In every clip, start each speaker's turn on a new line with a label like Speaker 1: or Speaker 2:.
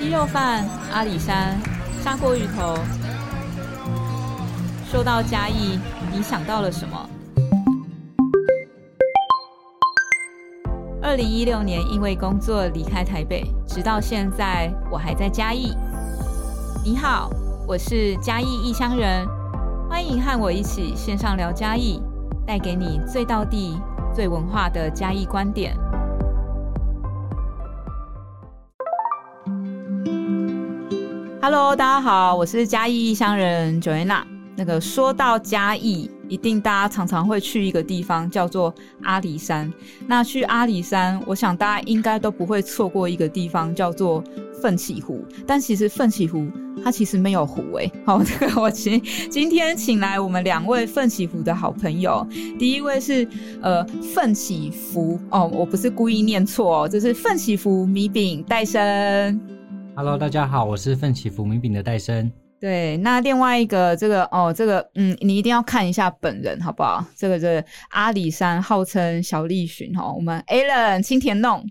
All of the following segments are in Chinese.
Speaker 1: 鸡肉饭、阿里山、砂锅鱼头。说到嘉义，你想到了什么？二零一六年因为工作离开台北，直到现在我还在嘉义。你好，我是嘉义异乡人，欢迎和我一起线上聊嘉义，带给你最道地、最文化的嘉义观点。Hello，大家好，我是嘉义异乡人 Joanna。那个说到嘉义，一定大家常常会去一个地方叫做阿里山。那去阿里山，我想大家应该都不会错过一个地方叫做奋起湖。但其实奋起湖它其实没有湖诶。好，这个我请今天请来我们两位奋起湖的好朋友。第一位是呃奋起湖哦，我不是故意念错哦，这是奋起湖米饼戴生。
Speaker 2: Hello，大家好，我是奋起福米饼的戴森。
Speaker 1: 对，那另外一个这个哦，这个嗯，你一定要看一下本人好不好？这个这阿里山号称小栗旬哈，我们 Alan 青田弄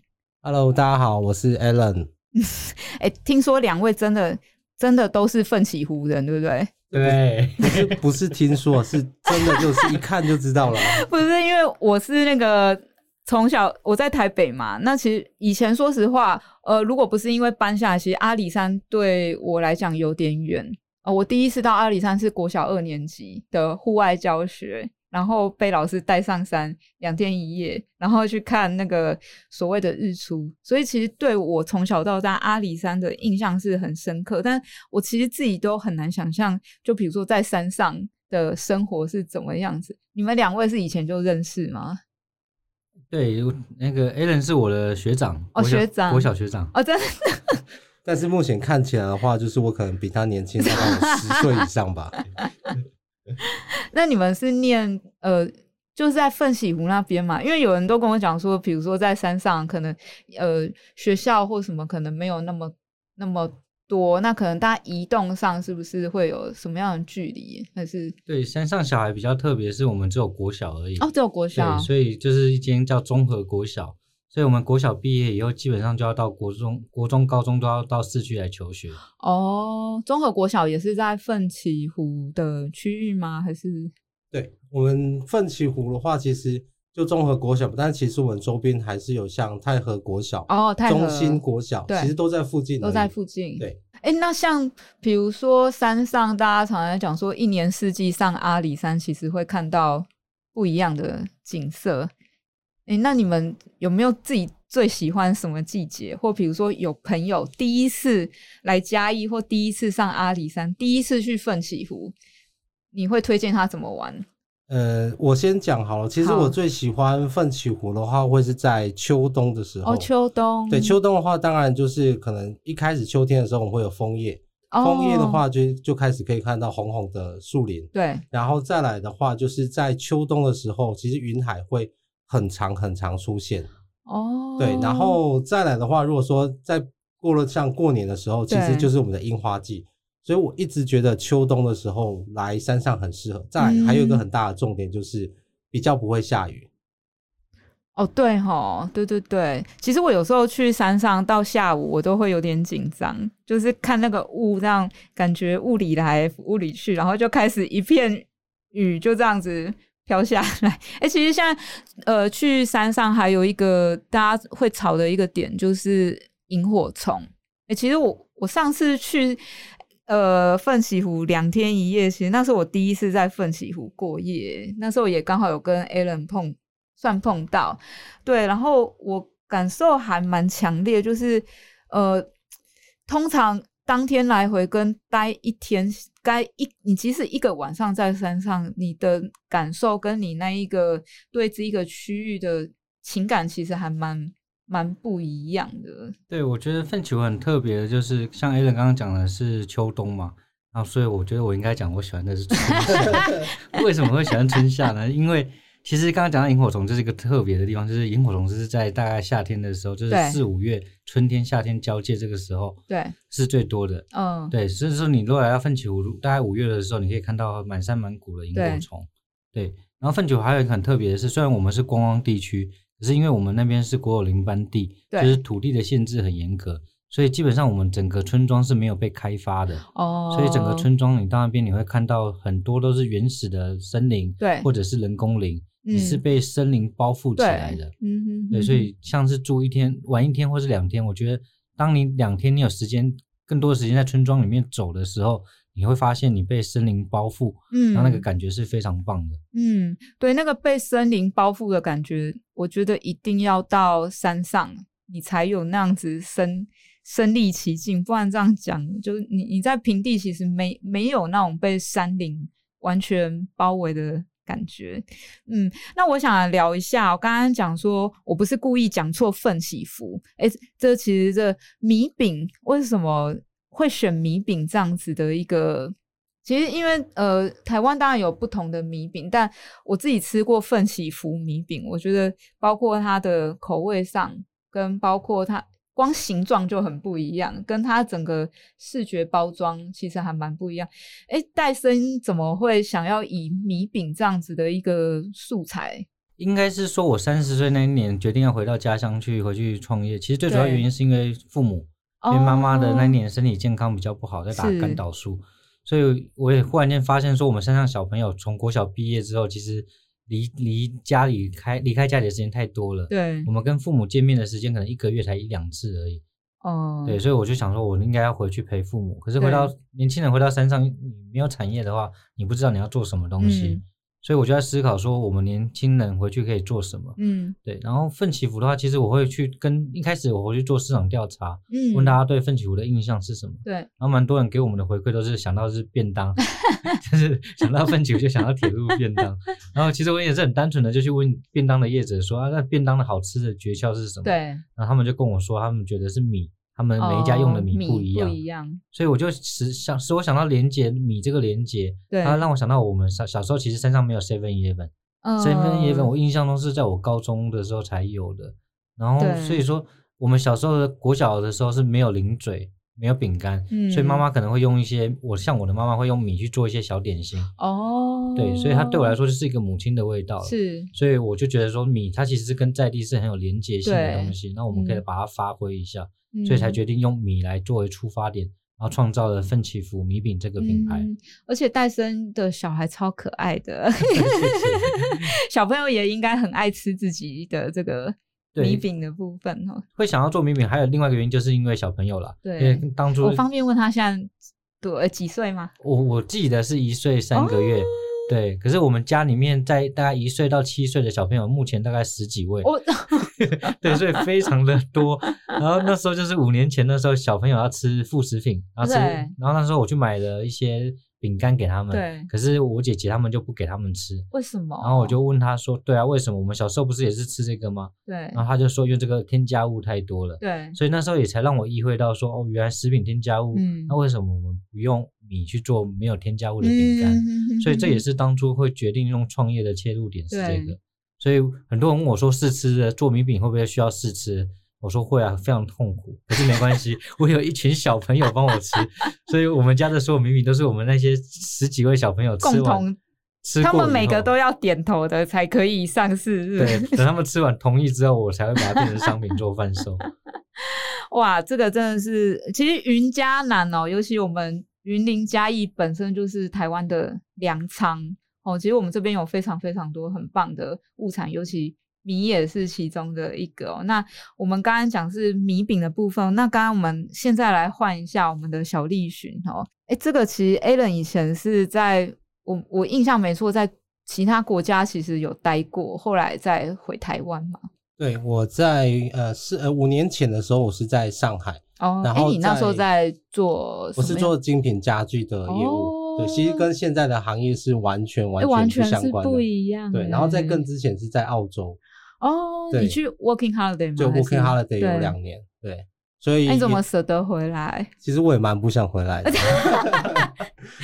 Speaker 3: ，Hello，大家好，我是 Alan。
Speaker 1: 哎，听说两位真的真的都是奋起湖人，对不对？
Speaker 2: 对，
Speaker 3: 不是 不是听说，是真的，就是一看就知道了。
Speaker 1: 不是因为我是那个从小我在台北嘛，那其实以前说实话，呃，如果不是因为搬下，其实阿里山对我来讲有点远。呃，我第一次到阿里山是国小二年级的户外教学，然后被老师带上山两天一夜，然后去看那个所谓的日出，所以其实对我从小到大阿里山的印象是很深刻，但我其实自己都很难想象，就比如说在山上的生活是怎么样子。你们两位是以前就认识吗？
Speaker 2: 对，那个 Alan 是我的学长，
Speaker 1: 哦学长
Speaker 2: 国小学长。
Speaker 1: 哦，真的。
Speaker 3: 但是目前看起来的话，就是我可能比他年轻大概有十 岁以上吧。
Speaker 1: 那你们是念呃，就是在奋喜湖那边嘛？因为有人都跟我讲说，比如说在山上，可能呃学校或什么可能没有那么那么多，那可能大家移动上是不是会有什么样的距离？还是
Speaker 2: 对，山上小孩比较特别，是我们只有国小而已。
Speaker 1: 哦，只有国小，
Speaker 2: 所以就是一间叫综合国小，所以我们国小毕业以后，基本上就要到国中、国中、高中都要到市区来求学。
Speaker 1: 哦，综合国小也是在奋起湖的区域吗？还是
Speaker 3: 对我们奋起湖的话，其实就综合国小，但其实我们周边还是有像太和国小、
Speaker 1: 哦太和
Speaker 3: 中心国小，
Speaker 1: 对
Speaker 3: 其实都在附近，
Speaker 1: 都在附近？
Speaker 3: 对。
Speaker 1: 哎，那像比如说山上，大家常常讲说，一年四季上阿里山，其实会看到不一样的景色。哎，那你们有没有自己最喜欢什么季节？或比如说有朋友第一次来嘉义，或第一次上阿里山，第一次去奋起湖，你会推荐他怎么玩？
Speaker 3: 呃，我先讲好了。其实我最喜欢奋起湖的话，会是在秋冬的时候。
Speaker 1: 哦，秋冬
Speaker 3: 对，秋冬的话，当然就是可能一开始秋天的时候，我们会有枫叶。
Speaker 1: 哦
Speaker 3: 枫叶的话就，就开始可以看到红红的树林。
Speaker 1: 对
Speaker 3: 然后再来的话，就是在秋冬的时候，其实云海会很长很长出现。
Speaker 1: 哦，
Speaker 3: 对，然后再来的话，如果说在过了像过年的时候，其实就是我们的樱花季。所以我一直觉得秋冬的时候来山上很适合。再来还有一个
Speaker 1: 嗯
Speaker 3: 很大的重点就是比较不会下雨。
Speaker 1: 哦，对哈，对对对，其实我有时候去山上到下午，我都会有点紧张，就是看那个雾，这样感觉雾里来雾里去，然后就开始一片雨就这样子飘下来。哎、其实现在呃去山上还有一个大家会吵的一个点就是萤火虫。哎、其实我我上次去呃奋起湖两天一夜，其实那是我第一次在奋起湖过夜，那时候也刚好有跟 Alan 碰算碰到，对，然后我感受还蛮强烈，就是呃，通常当天来回跟待一天，待一你其实一个晚上在山上，你的感受跟你那一个对这一个区域的情感，其实还蛮蛮不一样的。
Speaker 2: 对，我觉得粪球很特别的，就是像 Alan 刚刚讲的是秋冬嘛，然后所以我觉得我应该讲我喜欢的是春夏。为什么会喜欢春夏呢？因为其实刚刚讲到萤火虫，这是一个特别的地方，就是萤火虫是在大概夏天的时候，就是四五月，春天夏天交界这个时候
Speaker 1: 对，
Speaker 2: 是最多的。
Speaker 1: 嗯，
Speaker 2: 对，所以说你如果来到奋起湖，大概五月的时候，你可以看到满山满谷的萤火虫。对，然后奋起湖还有一个很特别的是，虽然我们是观光地区，可是因为我们那边是国有林班地，就是土地的限制很严格，所以基本上我们整个村庄是没有被开发的。
Speaker 1: 哦，
Speaker 2: 所以整个村庄你到那边你会看到很多都是原始的森林，
Speaker 1: 对。
Speaker 2: 或者是人工林，你是
Speaker 1: 嗯
Speaker 2: 被森林包覆起来的。
Speaker 1: 嗯哼，
Speaker 2: 对，
Speaker 1: 嗯
Speaker 2: 所以像是住一天、玩一天或是两天，我觉得当你两天你有时间更多的时间在村庄里面走的时候，你会发现你被森林包覆，
Speaker 1: 嗯，
Speaker 2: 然后那个感觉是非常棒的。
Speaker 1: 嗯，对，那个被森林包覆的感觉，我觉得一定要到山上，你才有那样子身身临其境，不然这样讲，就是你你在平地其实没没有那种被山林完全包围的感觉。嗯，那我想来聊一下，我刚刚讲说我不是故意讲错奋起伏，哎，这其实这米饼为什么会选米饼这样子的一个？其实因为呃，台湾当然有不同的米饼，但我自己吃过奋起福米饼，我觉得包括它的口味上，跟包括它光形状就很不一样，跟它整个视觉包装其实还蛮不一样。哎，戴森怎么会想要以米饼这样子的一个素材？
Speaker 2: 应该是说，我三十岁那一年决定要回到家乡去，回去创业。其实最主要原因是因为父母，因为妈妈的那一
Speaker 1: 哦
Speaker 2: 年身体健康比较不好，在打
Speaker 1: 是
Speaker 2: 肝导素，所以我也忽然间发现说，我们山上小朋友从国小毕业之后，其实离离家里开离开家里的时间太多了。
Speaker 1: 对
Speaker 2: 我，们跟父母见面的时间可能一个月才一两次而已。
Speaker 1: 哦，
Speaker 2: 对，所以我就想说，我应该要回去陪父母。可是回到年轻人回到山上，你没有产业的话，你不知道你要做什么东西。
Speaker 1: 嗯
Speaker 2: 所以我就在思考说，我们年轻人回去可以做什么？
Speaker 1: 嗯
Speaker 2: 对，然后奋起湖的话，其实我会去跟一开始我回去做市场调查，
Speaker 1: 嗯，
Speaker 2: 问大家对奋起湖的印象是什么。
Speaker 1: 对，
Speaker 2: 然后蛮多人给我们的回馈都是想到是便当，就是想到奋起湖就想到铁路便当。然后其实我也是很单纯的就去问便当的业者说啊，那便当的好吃的诀窍是什么？
Speaker 1: 对，
Speaker 2: 然后他们就跟我说，他们觉得是米，他们每一家用的
Speaker 1: 哦
Speaker 2: 米不一样，
Speaker 1: 不一样，
Speaker 2: 所以我就使想使我想到连接米这个连接，
Speaker 1: 对，
Speaker 2: 它让我想到我们小小时候其实身上没有 Seven Eleven。
Speaker 1: 嗯
Speaker 2: Seven Eleven 我印象中是在我高中的时候才有的，然后所以说我们小时候的国小的时候是没有零嘴，没有饼干，
Speaker 1: 嗯。
Speaker 2: 所以妈妈可能会用一些我像我的妈妈会用米去做一些小点心，
Speaker 1: 哦，
Speaker 2: 对，所以它对我来说就是一个母亲的味道。
Speaker 1: 是。
Speaker 2: 所以我就觉得说米它其实是跟在地是很有连接性的
Speaker 1: 对
Speaker 2: 东西，那我们可以
Speaker 1: 嗯
Speaker 2: 把它发挥一下，所以才
Speaker 1: 嗯
Speaker 2: 决定用米来作为出发点，然后创造了奋起福米饼这个品牌。
Speaker 1: 嗯而且戴森的小孩超可爱的，小朋友也应该很爱吃自己的这个
Speaker 2: 对
Speaker 1: 米饼的部分哦。
Speaker 2: 会想要做米饼，还有另外一个原因，就是因为小朋友啦。
Speaker 1: 对
Speaker 2: 因为当初
Speaker 1: 我方便问他现在多呃几岁吗？
Speaker 2: 我我记得是一岁三个月，对。可是我们家里面在大概一岁到七岁的小朋友，目前大概十几位，
Speaker 1: 我
Speaker 2: 对，所以非常的多。然后那时候就是五年前的时候，小朋友要吃副食品，然后吃，然后那时候我去买了一些饼干给他们，
Speaker 1: 对
Speaker 2: 可是我姐姐他们就不给他们吃。
Speaker 1: 为什么？
Speaker 2: 然后我就问他说：“对啊，为什么我们小时候不是也是吃这个吗？”
Speaker 1: 对
Speaker 2: 然后他就说：“因为这个添加物太多了。”
Speaker 1: 对，
Speaker 2: 所以那时候也才让我意会到说，哦，原来食品添加物，
Speaker 1: 嗯
Speaker 2: 那为什么我们不用米去做没有添加物的饼干？
Speaker 1: 嗯
Speaker 2: 所以这也是当初会决定用创业的切入点是这个。所以很多人问我说，试吃的做米饼会不会需要试吃？我说会啊，非常痛苦，可是没关系，我有一群小朋友帮我吃，所以我们家的所有米饼都是我们那些十几位小朋友吃
Speaker 1: 共
Speaker 2: 完
Speaker 1: 同，
Speaker 2: 吃
Speaker 1: 他们每个都要点头的才可以上市，是不
Speaker 2: 对，等他们吃完同意之后，我才会把它变成商品做贩售。
Speaker 1: 哇，这个真的是，其实云嘉南哦，尤其我们云林嘉义本身就是台湾的粮仓哦，其实我们这边有非常非常多很棒的物产，尤其米也是其中的一个哦。那我们刚刚讲是米饼的部分，那刚刚我们现在来换一下我们的小栗旬哦，哎，这个其实 Alan 以前是在我我印象没错，在其他国家其实有待过，后来再回台湾嘛。
Speaker 3: 对，我在呃是呃五年前的时候，我是在上海，
Speaker 1: 哦，哎，
Speaker 3: 然后
Speaker 1: 你那时候
Speaker 3: 在
Speaker 1: 在做？
Speaker 3: 我是做精品家具的业务。
Speaker 1: 哦
Speaker 3: 对，其实跟现在的行业是完全
Speaker 1: 哎
Speaker 3: 完全不相关的。
Speaker 1: 不一样
Speaker 3: 对，然后在
Speaker 1: 哎
Speaker 3: 更之前是在澳洲，
Speaker 1: 哦，你去 Working Holiday 吗？
Speaker 3: 就 Working Holiday 有两年，对，所以
Speaker 1: 那你怎么
Speaker 3: 也
Speaker 1: 舍得回来？
Speaker 3: 其实我也蛮不想回来的。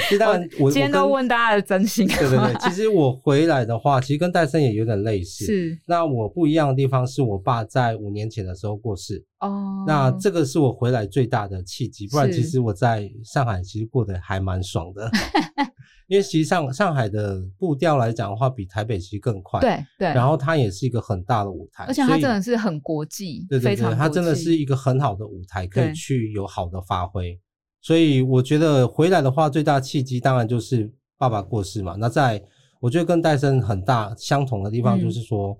Speaker 3: 其实当然我，我
Speaker 1: 今天都
Speaker 3: 跟
Speaker 1: 问大家的真心。
Speaker 3: 对对对，其实我回来的话，其实跟戴森也有点类似。
Speaker 1: 是
Speaker 3: 那我不一样的地方是我爸在五年前的时候过世，
Speaker 1: 哦，
Speaker 3: 那这个是我回来最大的契机。不然
Speaker 1: 是
Speaker 3: 其实我在上海其实过得还蛮爽的，因为实际上上海的步调来讲的话，比台北其实更快。。
Speaker 1: 对对，
Speaker 3: 然后它也是一个很大的舞台，
Speaker 1: 而且它真的是很国际，
Speaker 3: 对对对，它真的是一个很好的舞台，可以去有好的发挥。所以我觉得回来的话，最大契机当然就是爸爸过世嘛。那在我觉得跟戴森很大相同的地方，
Speaker 1: 嗯
Speaker 3: 就是说、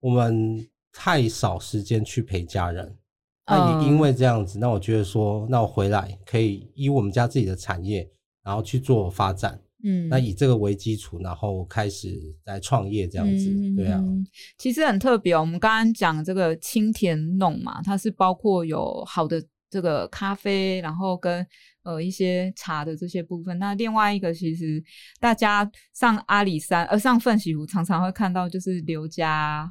Speaker 3: 我们太少时间去陪家人。那
Speaker 1: 嗯
Speaker 3: 也因为这样子，那我觉得说，那我回来可以以我们家自己的产业，然后去做发展。
Speaker 1: 嗯，
Speaker 3: 那以这个为基础，然后开始在创业这样子，对啊。
Speaker 1: 嗯，其实很特别哦。我们刚刚讲这个清甜弄嘛，它是包括有好的这个咖啡，然后跟呃一些茶的这些部分。那另外一个，其实大家上阿里山，呃上奋起湖，常常会看到就是刘家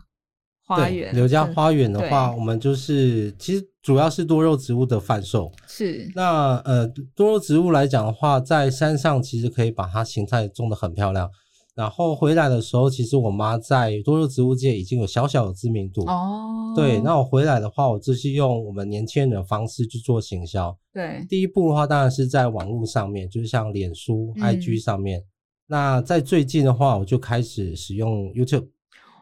Speaker 1: 花
Speaker 3: 对
Speaker 1: 园，
Speaker 3: 刘家
Speaker 1: 嗯
Speaker 3: 花园的话，我们就是其实主要是多肉植物的贩售。
Speaker 1: 是
Speaker 3: 那呃，多肉植物来讲的话，在山上其实可以把它形态种得很漂亮。然后回来的时候，其实我妈在多肉植物界已经有小小的知名度。
Speaker 1: 哦，
Speaker 3: 对，那我回来的话，我就是用我们年轻人的方式去做行销。
Speaker 1: 对
Speaker 3: 第一步的话，当然是在网络上面，就是像脸书、
Speaker 1: 嗯
Speaker 3: IG 上面。那在最近的话，我就开始使用 YouTube，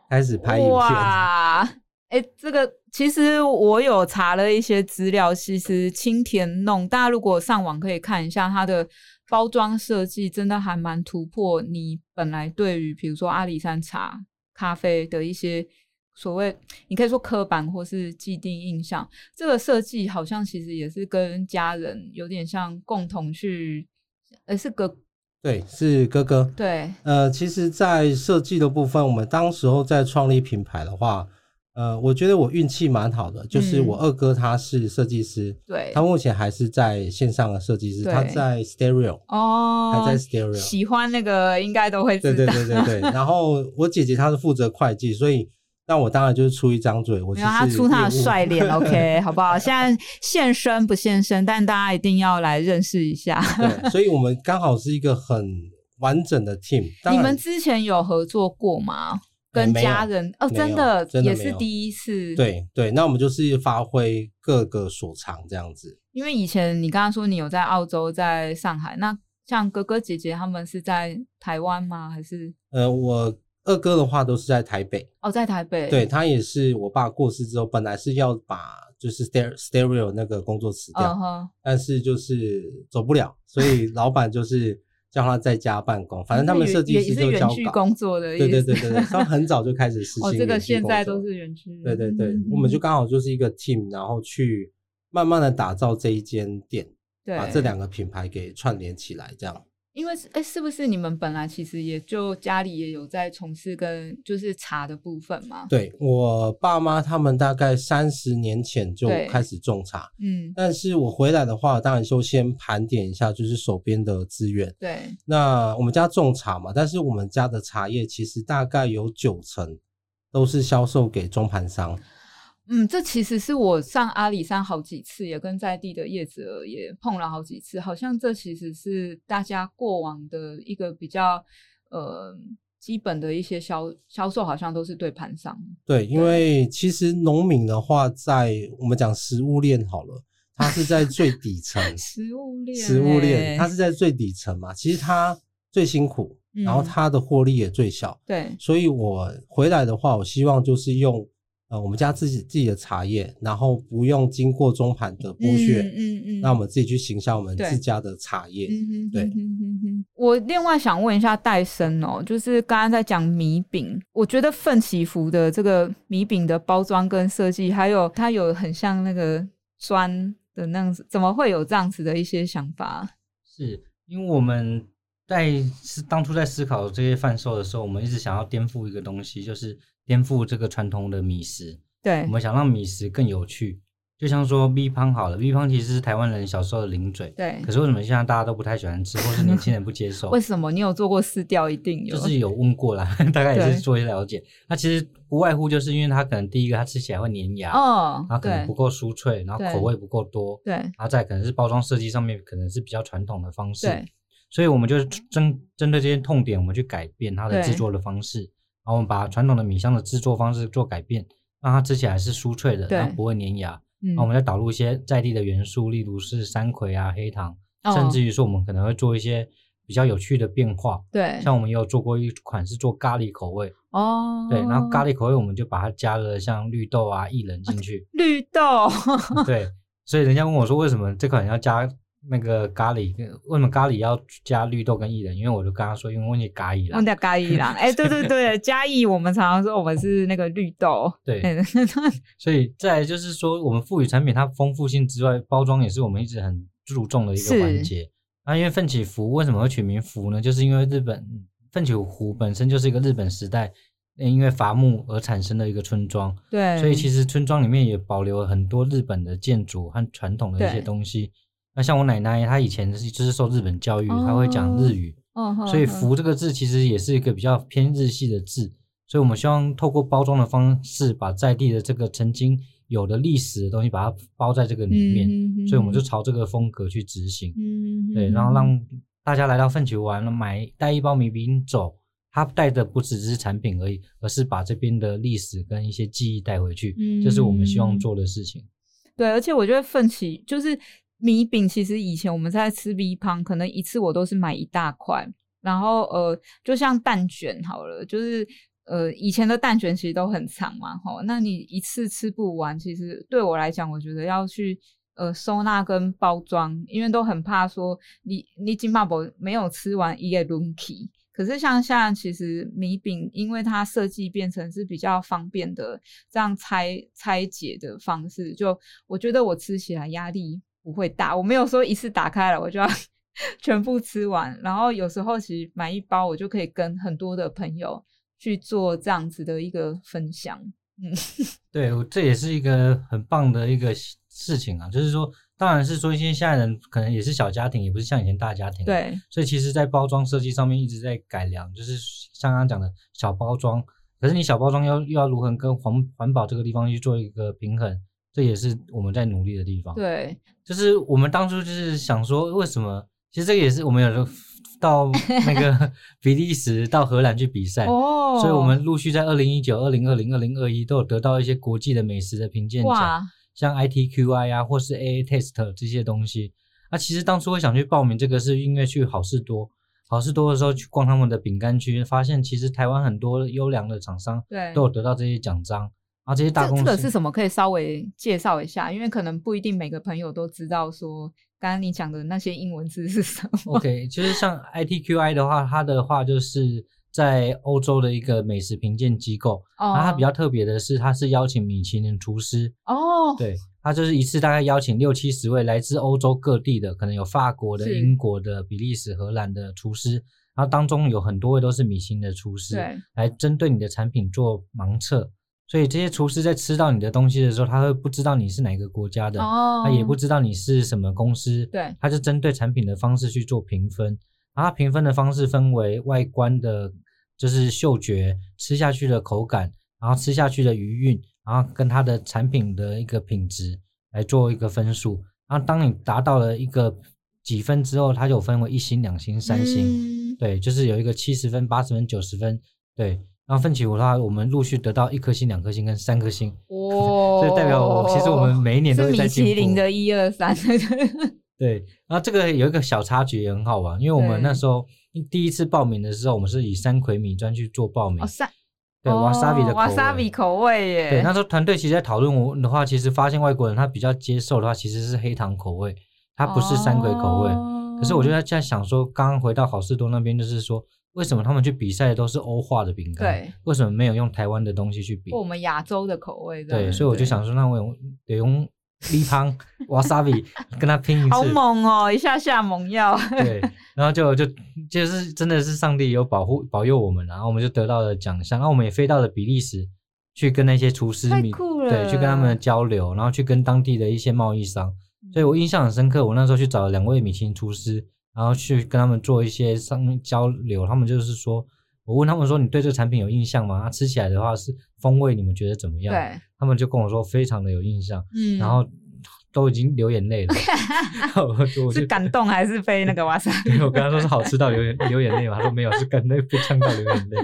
Speaker 3: 开始拍影片。
Speaker 1: 哇，哎、这个其实我有查了一些资料，其实青田弄，大家如果上网可以看一下它的包装设计，真的还蛮突破你本来对于比如说阿里山茶、咖啡的一些所谓，你可以说刻板或是既定印象。这个设计好像其实也是跟家人有点像共同去，呃，是个
Speaker 3: 对，是哥哥。
Speaker 1: 对，
Speaker 3: 呃，其实，在设计的部分，我们当时候在创立品牌的话，呃，我觉得我运气蛮好的，就是
Speaker 1: 嗯
Speaker 3: 我二哥他是设计师，
Speaker 1: 对
Speaker 3: 他目前还是在线上的设计师，他在 Stereo，
Speaker 1: 哦，
Speaker 3: 还在 Stereo。
Speaker 1: 喜欢那个应该都会知
Speaker 3: 对，对对对对。然后我姐姐她是负责会计，所以那我当然就是出一张嘴，我
Speaker 1: 他出他的帅脸，OK，好不好？现在现身不现身，但大家一定要来认识一下。
Speaker 3: 对，所以我们刚好是一个很完整的 team。
Speaker 1: 你们之前有合作过吗？跟家人哦，真的也是第一次。，
Speaker 3: 对对，那我们就是发挥各个所长这样子。
Speaker 1: 因为以前你刚刚说你有在澳洲、在上海，那像哥哥姐姐他们是在台湾吗？还是
Speaker 3: 呃，我二哥的话都是在台北，
Speaker 1: 哦在台北？
Speaker 3: 对他也是我爸过世之后，本来是要把就是 Stereo Stereo 那个工作辞掉，但是就是走不了，所以老板就是叫他在家办公，反正他们设计师就交稿。
Speaker 1: 工作的。
Speaker 3: 对对对对对，他们很早就开始实
Speaker 1: 哦，
Speaker 3: 行
Speaker 1: 这个现在
Speaker 3: 作
Speaker 1: 都是园区。
Speaker 3: 对对对
Speaker 1: 嗯，
Speaker 3: 我们就刚好就是一个 team，然后去慢慢的打造这一间店，
Speaker 1: 对
Speaker 3: 把这两个品牌给串联起来，这样。
Speaker 1: 因为是哎，是不是你们本来其实也就家里也有在从事跟就是茶的部分嘛？
Speaker 3: 对我爸妈他们大概三十年前就
Speaker 1: 对
Speaker 3: 开始种茶，
Speaker 1: 嗯，
Speaker 3: 但是我回来的话，当然就先盘点一下，就是手边的资源。
Speaker 1: 对，
Speaker 3: 那我们家种茶嘛，但是我们家的茶叶其实大概有九成都是销售给中盘商。
Speaker 1: 嗯，这其实是我上阿里山好几次，也跟在地的业者也碰了好几次，好像这其实是大家过往的一个比较呃基本的一些销销售，好像都是对盘商。
Speaker 3: 对，因为其实农民的话，在我们讲食物链好了，它是在最底层，
Speaker 1: 食物链，
Speaker 3: 食物链它
Speaker 1: 欸
Speaker 3: 是在最底层嘛，其实它最辛苦，
Speaker 1: 嗯
Speaker 3: 然后它的获利也最小。
Speaker 1: 对，
Speaker 3: 所以我回来的话，我希望就是用呃我们家自己自己的茶叶，然后不用经过中盘的剥削，
Speaker 1: 嗯嗯嗯，
Speaker 3: 那我们自己去行销我们自家的茶叶。
Speaker 1: 嗯哼
Speaker 3: 对
Speaker 1: 我另外想问一下戴森哦，就是刚刚在讲米饼，我觉得奋起福的这个米饼的包装跟设计，还有它有很像那个砖的那样子，怎么会有这样子的一些想法？
Speaker 2: 是因为我们在是当初在思考这些贩售的时候，我们一直想要颠覆一个东西，就是颠覆这个传统的米食。
Speaker 1: 对
Speaker 2: 我，们想让米食更有趣，就像说 V 胖好了，V 胖其实是台湾人小时候的零嘴，
Speaker 1: 对
Speaker 2: 可，是为什么现在大家都不太喜欢吃，或是年轻人不接受
Speaker 1: 为？什么你有做过试调？一定有，
Speaker 2: 就是有问过啦，大概也是做一些了解。那其实不外乎就是因为它可能第一个它吃起来会粘牙，
Speaker 1: 哦
Speaker 2: 然后，可能不够酥脆，然后口味不够多，
Speaker 1: 对
Speaker 2: 然后再可能是包装设计上面可能是比较传统的方式，
Speaker 1: 对，
Speaker 2: 所以我们就针针对这些痛点，我们去改变它的
Speaker 1: 对
Speaker 2: 制作的方式，然后我们把传统的米香的制作方式做改变，让它吃起来是酥脆的，
Speaker 1: 对
Speaker 2: 然后不会粘牙。
Speaker 1: 嗯
Speaker 2: 那我们再导入一些在地的元素，例如是山葵啊、黑糖，
Speaker 1: 哦。
Speaker 2: 甚至于说我们可能会做一些比较有趣的变化。
Speaker 1: 对，
Speaker 2: 像我们也有做过一款是做咖喱口味，
Speaker 1: 哦，
Speaker 2: 对，然后咖喱口味我们就把它加了像绿豆啊、薏仁进去，
Speaker 1: 绿豆，
Speaker 2: 对，所以人家问我说为什么这款要加那个咖喱，为什么咖喱要加绿豆跟薏仁？因为我就跟他说，因为问你咖喱啦，
Speaker 1: 我们叫嘉义啦，哎，对对对，嘉义我们常常说我们是那个绿豆，
Speaker 2: 对，
Speaker 1: 嗯
Speaker 2: 所以再来就是说，我们赋予产品它丰富性之外，包装也是我们一直很注重的一个环节。那因为奋起湖为什么会取名湖呢？就是因为日本奋起湖本身就是一个日本时代因为伐木而产生的一个村庄，
Speaker 1: 对，
Speaker 2: 所以其实村庄里面也保留了很多日本的建筑和传统的一些
Speaker 1: 对
Speaker 2: 东西。那像我奶奶，她以前是就是受日本教育，她会讲日语，
Speaker 1: 哦，
Speaker 2: 所以“
Speaker 1: 哼
Speaker 2: 福”这个字其实也是一个比较偏日系的字，所以我们希望透过包装的方式，把在地的这个曾经有的历史的东西，把它包在这个里面，
Speaker 1: 嗯
Speaker 2: 所以我们就朝这个风格去执行，
Speaker 1: 嗯，
Speaker 2: 对，然后让大家来到粪球玩了，买带一包米饼走，他带的不只是产品而已，而是把这边的历史跟一些记忆带回去，这是我们希望做的事情。
Speaker 1: 对，而且我觉得奋起就是米饼，其实以前我们在吃 V 胖，可能一次我都是买一大块，然后呃，就像蛋卷好了，就是呃以前的蛋卷其实都很长嘛，吼，那你一次吃不完，其实对我来讲，我觉得要去呃收纳跟包装，因为都很怕说你你金马博没有吃完一个轮起。可是像像其实米饼，因为它设计变成是比较方便的这样拆拆解的方式，就我觉得我吃起来压力不会大。我没有说一次打开了我就要 全部吃完，然后有时候其实买一包，我就可以跟很多的朋友去做这样子的一个分享。嗯，
Speaker 2: 对，我这也是一个很棒的一个事情啊，就是说，当然是说一些现在人可能也是小家庭，也不是像以前大家庭，，
Speaker 1: 对，
Speaker 2: 所以其实在包装设计上面一直在改良，就是像刚刚讲的小包装，可是你小包装要又要如何跟环环保这个地方去做一个平衡，这也是我们在努力的地方。，
Speaker 1: 对，
Speaker 2: 就是我们当初就是想说，为什么？其实这个也是我们有到那个 比利时、到荷兰去比赛，
Speaker 1: 哦，
Speaker 2: 所以我们陆续在二零一九、二零二零、二零二一都有得到一些国际的美食的评鉴奖，像 ITQI 啊，或是 AA Test 这些东西。啊，其实当初会想去报名这个，是因为去好事多，好事多的时候去逛他们的饼干区，发现其实台湾很多优良的厂商，都有得到这些奖章，这些大
Speaker 1: 这
Speaker 2: 公司
Speaker 1: 这个是什么？可以稍微介绍一下，因为可能不一定每个朋友都知道说刚刚你讲的那些英文字是什么。
Speaker 2: OK，就是像 ITQI 的话，它的话就是在欧洲的一个美食评鉴机构，
Speaker 1: 哦
Speaker 2: 然后它比较特别的是，它是邀请米其林厨师，
Speaker 1: 哦，
Speaker 2: 对，它就是一次大概邀请六七十位来自欧洲各地的，可能有法国的、英国的、比利时、荷兰的厨师，然后当中有很多位都是米其林的厨师，
Speaker 1: 对，
Speaker 2: 来针对你的产品做盲测。所以这些厨师在吃到你的东西的时候，他会不知道你是哪个国家的，
Speaker 1: 哦，
Speaker 2: 他也不知道你是什么公司，
Speaker 1: 对
Speaker 2: 他是针对产品的方式去做评分，然后评分的方式分为外观的，就是嗅觉、吃下去的口感，然后吃下去的余韵，然后跟它的产品的一个品质来做一个分数。然后当你达到了一个几分之后，它就分为一星、两星、三星，
Speaker 1: 嗯
Speaker 2: 对，就是有一个七十分、八十分、九十分，对。然后奋起湖的话，我们陆续得到一颗星、两颗星跟三颗星，
Speaker 1: 哦，
Speaker 2: 这代表我其实我们每一年都
Speaker 1: 是
Speaker 2: 在进步。
Speaker 1: 其林的一二三，
Speaker 2: 对，然后这个有一个小插曲也很好玩，因为我们那时候第一次报名的时候，我们是以山葵米砖去做报名，
Speaker 1: 哦三
Speaker 2: 对
Speaker 1: 哦
Speaker 2: wasabi 的口味。
Speaker 1: wasabi 口味耶，
Speaker 2: 对，那时候团队其实在讨论我的话，其实发现外国人他比较接受的话，其实是黑糖口味，它不是山葵口味。
Speaker 1: 哦
Speaker 2: 可是我就在在想说，刚刚回到好事多那边，就是说，为什么他们去比赛的都是欧化的饼干？
Speaker 1: 对，
Speaker 2: 为什么没有用台湾的东西去比？
Speaker 1: 我们亚洲的口味
Speaker 2: 对，所以我就想说，那我用得用立汤 wasabi 跟他拼一次。
Speaker 1: 好猛哦，一下下猛药，
Speaker 2: 对，然后就就就是真的是上帝有保护保佑我们，然后我们就得到了奖项，然后我们也飞到了比利时去跟那些厨师对，去跟他们交流，然后去跟当地的一些贸易商，所以我印象很深刻。我那时候去找了两位米其林厨师，然后去跟他们做一些上交流，他们就是说。我问他们说：“你对这个产品有印象吗？那吃起来的话是风味，你们觉得怎么样？”
Speaker 1: 对，
Speaker 2: 他们就跟我说非常的有印象，
Speaker 1: 嗯，
Speaker 2: 然后都已经流眼泪了。是
Speaker 1: 感动还是被那个 wasabi？
Speaker 2: 对，我跟他说是好吃到流眼流眼泪嘛，他说没有，是感动被呛到流眼泪。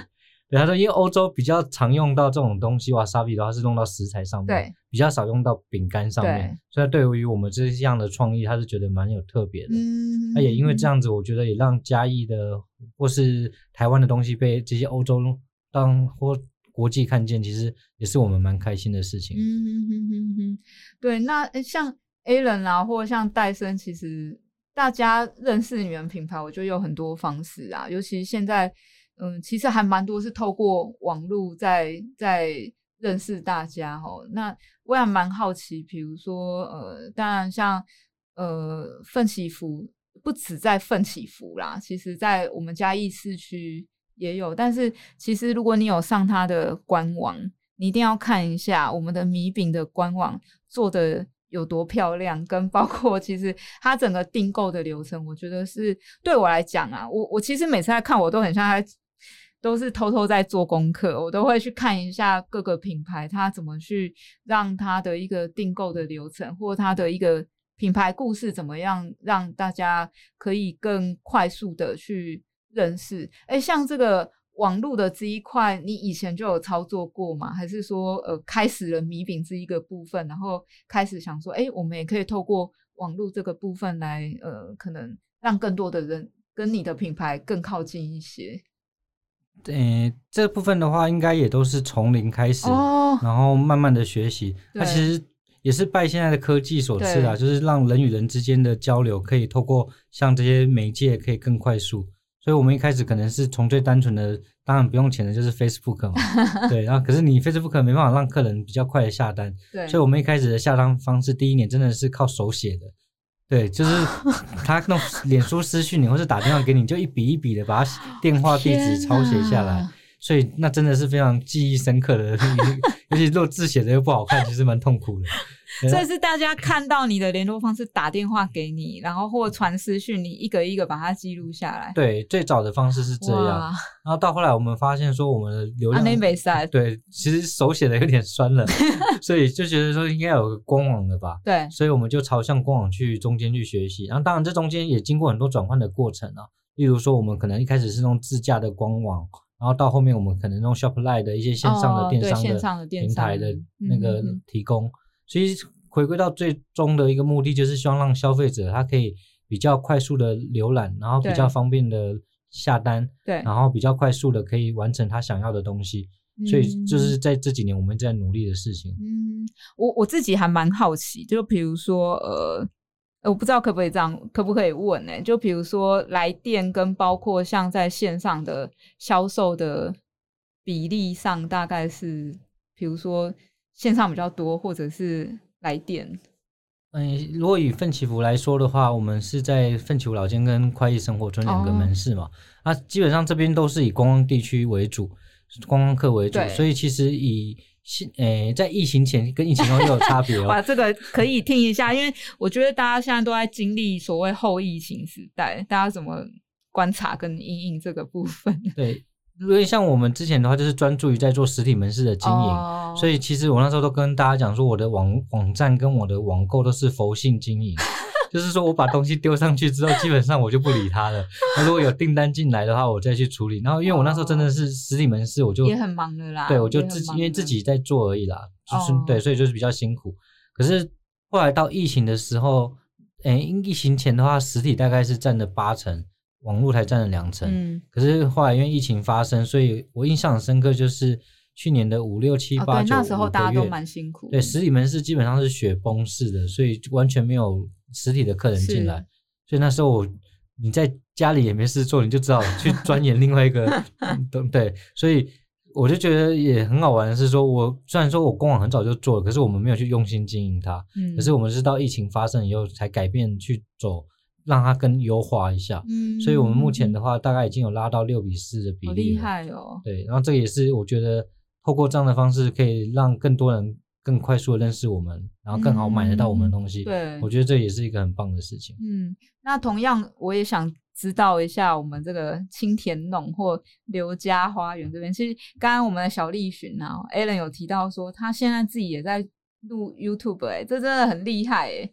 Speaker 2: 对，他说因为欧洲比较常用到这种东西，瓦萨比的话是用到食材上面，
Speaker 1: 对，
Speaker 2: 比较少用到饼干上面，所以对于我们这样的创意，他是觉得蛮有特别的。
Speaker 1: 嗯，
Speaker 2: 那也因为这样子，我觉得也让嘉义的或是台湾的东西被这些欧洲当或国际看见，其实也是我们蛮开心的事情。
Speaker 1: 嗯哼哼哼哼，对，那像 A 人啊，或者像戴森，其实大家认识你们品牌，我觉得有很多方式啊，尤其现在，嗯，其实还蛮多是透过网络在在认识大家哦。那我也蛮好奇，比如说，呃，当然像呃奋起福，不止在奋起福啦，其实在我们嘉义市区也有，但是其实如果你有上它的官网，你一定要看一下我们的米饼的官网做的有多漂亮，跟包括其实它整个订购的流程，我觉得是对我来讲啊，我我其实每次在看，我都很像在都是偷偷在做功课，我都会去看一下各个品牌它怎么去让它的一个订购的流程，或它的一个品牌故事怎么样，让大家可以更快速的去认识。哎，像这个网络的这一块，你以前就有操作过吗？还是说，呃，开始了米饼这一个部分，然后开始想说，哎，我们也可以透过网络这个部分来，呃，可能让更多的人跟你的品牌更靠近一些。
Speaker 2: 呃，这部分的话，应该也都是从零开始，
Speaker 1: 哦，
Speaker 2: 然后慢慢的学习。那其实也是拜现在的科技所赐啊，就是让人与人之间的交流可以透过像这些媒介可以更快速。所以我们一开始可能是从最单纯的，当然不用钱的，就是 Facebook 嘛，对。然后可是你 Facebook 没办法让客人比较快的下单，
Speaker 1: 对，
Speaker 2: 所以我们一开始的下单方式，第一年真的是靠手写的。对，就是他弄脸书私讯你，或是打电话给你，就一笔一笔的把他电话地址 抄写下来所以那真的是非常记忆深刻的，尤其如果字写的又不好看，其实蛮痛苦的。对
Speaker 1: 所以是大家看到你的联络方式，打电话给你，然后或传私讯，你一个一个把它记录下来。
Speaker 2: 对，最早的方式是这样，然后到后来我们发现说我们的流
Speaker 1: 啊，
Speaker 2: 量
Speaker 1: 啊没赛，
Speaker 2: 对，其实手写的有点酸了，所以就觉得说应该有个官网的吧，
Speaker 1: 对，
Speaker 2: 所以我们就朝向官网去中间去学习。然后当然这中间也经过很多转换的过程啊，例如说我们可能一开始是用自驾的官网，然后到后面我们可能用 Shopify 的一些线上的电商
Speaker 1: 的
Speaker 2: 平台的那个提供。所以回归到最终的一个目的，就是希望让消费者他可以比较快速的浏览，然后比较方便的下单，
Speaker 1: 对，
Speaker 2: 然后比较快速的可以完成他想要的东西。所以就是在这几年我们在努力的事情。
Speaker 1: 嗯，我我自己还蛮好奇，就比如说，呃，我不知道可不可以这样，可不可以问呢、就比如说来电跟包括像在线上的销售的比例上，大概是，比如说线上比较多，或者是来电。
Speaker 2: 嗯，如果以奋起福来说的话，我们是在奋起福老街跟快意生活村两个
Speaker 1: 哦
Speaker 2: 门市嘛。那基本上这边都是以观光地区为主，观光客为主，所以其实以现诶、在疫情前跟疫情后又有差别
Speaker 1: 哇，
Speaker 2: 哦。
Speaker 1: 这个可以听一下，因为我觉得大家现在都在经历所谓后疫情时代，大家怎么观察跟应应这个部分？
Speaker 2: 对，因为像我们之前的话，就是专注于在做实体门市的经营。
Speaker 1: 哦
Speaker 2: 所以其实我那时候都跟大家讲说，我的网网站跟我的网购都是佛性经营，就是说我把东西丢上去之后，基本上我就不理他了。那如果有订单进来的话，我再去处理。然后因为我那时候真的是实体门市，我就
Speaker 1: 也很忙的啦。
Speaker 2: 对我就自己因为自己在做而已啦，就是、
Speaker 1: 哦
Speaker 2: 对，所以就是比较辛苦。可是后来到疫情的时候，诶，疫情前的话，实体大概是占了八成，网络才占了两成。
Speaker 1: 嗯，
Speaker 2: 可是后来因为疫情发生，所以我印象很深刻，就是去年的五六七八九
Speaker 1: 那时候大家都蛮辛苦。
Speaker 2: 对，实体门市基本上是雪崩式的，所以完全没有实体的客人进来。所以那时候我你在家里也没事做，你就只好去钻研另外一个 嗯对对，所以我就觉得也很好玩的是说，我虽然说我官网很早就做了，可是我们没有去用心经营它，
Speaker 1: 嗯，
Speaker 2: 可是我们是到疫情发生以后才改变去走，让它更优化一下。
Speaker 1: 嗯，
Speaker 2: 所以我们目前的话，大概已经有拉到六比四的比
Speaker 1: 好厉
Speaker 2: 例了。
Speaker 1: 害哦。
Speaker 2: 对，然后这个也是我觉得透过这样的方式，可以让更多人更快速的认识我们，然后更好买得到我们的东西。
Speaker 1: 嗯对
Speaker 2: 我觉得这也是一个很棒的事情。
Speaker 1: 嗯，那同样我也想知道一下我们这个青田弄或刘家花园这边。其实刚刚我们的小丽寻啊，Allen 有提到说他现在自己也在录 YouTube，哎、这真的很厉害哎、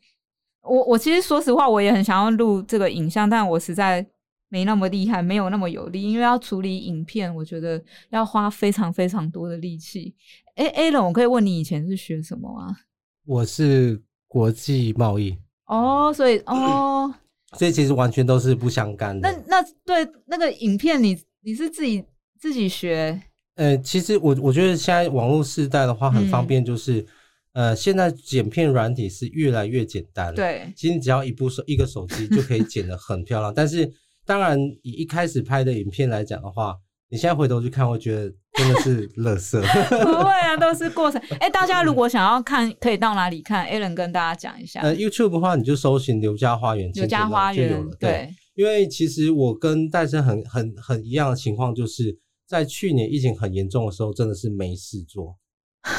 Speaker 1: 我我其实说实话，我也很想要录这个影像，但我实在没那么厉害，没有那么有力，因为要处理影片，我觉得要花非常非常多的力气。哎 a l n 我可以问你以前是学什么吗？
Speaker 3: 我是国际贸易，
Speaker 1: 哦，所以哦，
Speaker 3: 所以其实完全都是不相干
Speaker 1: 那
Speaker 3: 的。
Speaker 1: 那那对那个影片你，你是自己自己学？
Speaker 3: 呃，其实我我觉得现在网络时代的话很方
Speaker 1: 嗯
Speaker 3: 便，就是、呃，现在剪片软体是越来越简单。，
Speaker 1: 对，
Speaker 3: 其实你只要一部手一个手机就可以剪得很漂亮。但是当然，以一开始拍的影片来讲的话，你现在回头去看，会觉得真的是垃圾。
Speaker 1: 不会啊，都是过程。哎，大家如果想要看，可以到哪里看 a l n 跟大家讲一下。
Speaker 3: 呃，YouTube 的话，你就搜寻刘家花园，
Speaker 1: 刘家花园
Speaker 3: 就有了。，对，
Speaker 1: 对，
Speaker 3: 因为其实我跟戴森很很很一样的情况，就是在去年疫情很严重的时候，真的是没事做，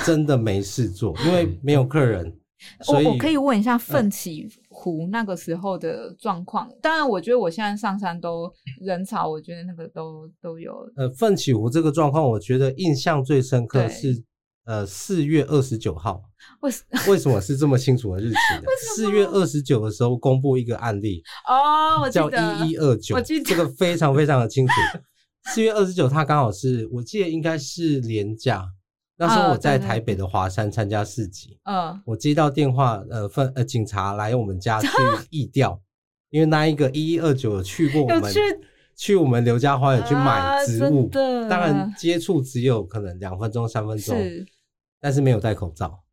Speaker 3: 真的没事做，因为没有客人，
Speaker 1: 我我可以问一下奋起湖那个时候的状况。当然，我觉得我现在上山都人潮，我觉得那个都都有。
Speaker 3: 呃奋起湖这个状况，我觉得印象最深刻是呃四月二十九号。
Speaker 1: 为什
Speaker 3: 为什么是这么清楚的日期呢？四月二十九的时候公布一个案例，
Speaker 1: 哦，
Speaker 3: 叫
Speaker 1: 得
Speaker 3: 一一二九
Speaker 1: 我记，得
Speaker 3: 这个非常非常的清楚。四月二十九，它刚好是我记得应该是连假，那时候
Speaker 1: 啊
Speaker 3: 我在台北的华山参加市集，
Speaker 1: 嗯，
Speaker 3: 我接到电话，呃，分呃警察来我们家去 议调，因为那一个一一二九有去过我们
Speaker 1: 去
Speaker 3: 去我们刘家花园去买
Speaker 1: 啊
Speaker 3: 植物，当然接触只有可能两分钟三分钟，
Speaker 1: 是
Speaker 3: 但是没有戴口罩。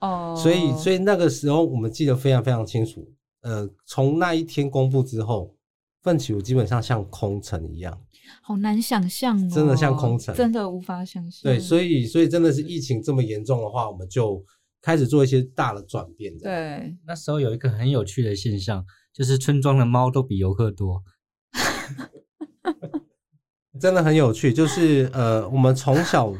Speaker 1: 哦，
Speaker 3: 所以，所以那个时候我们记得非常非常清楚。呃，从那一天公布之后，奋起舞基本上像空城一样。
Speaker 1: 好难想象哦，
Speaker 3: 真的像空城
Speaker 1: 真的无法想象。
Speaker 3: 对，所以，所以真的是疫情这么严重的话，我们就开始做一些大的转变。，
Speaker 1: 对，
Speaker 2: 那时候有一个很有趣的现象，就是村庄的猫都比游客多。
Speaker 3: 真的很有趣。就是呃，我们从小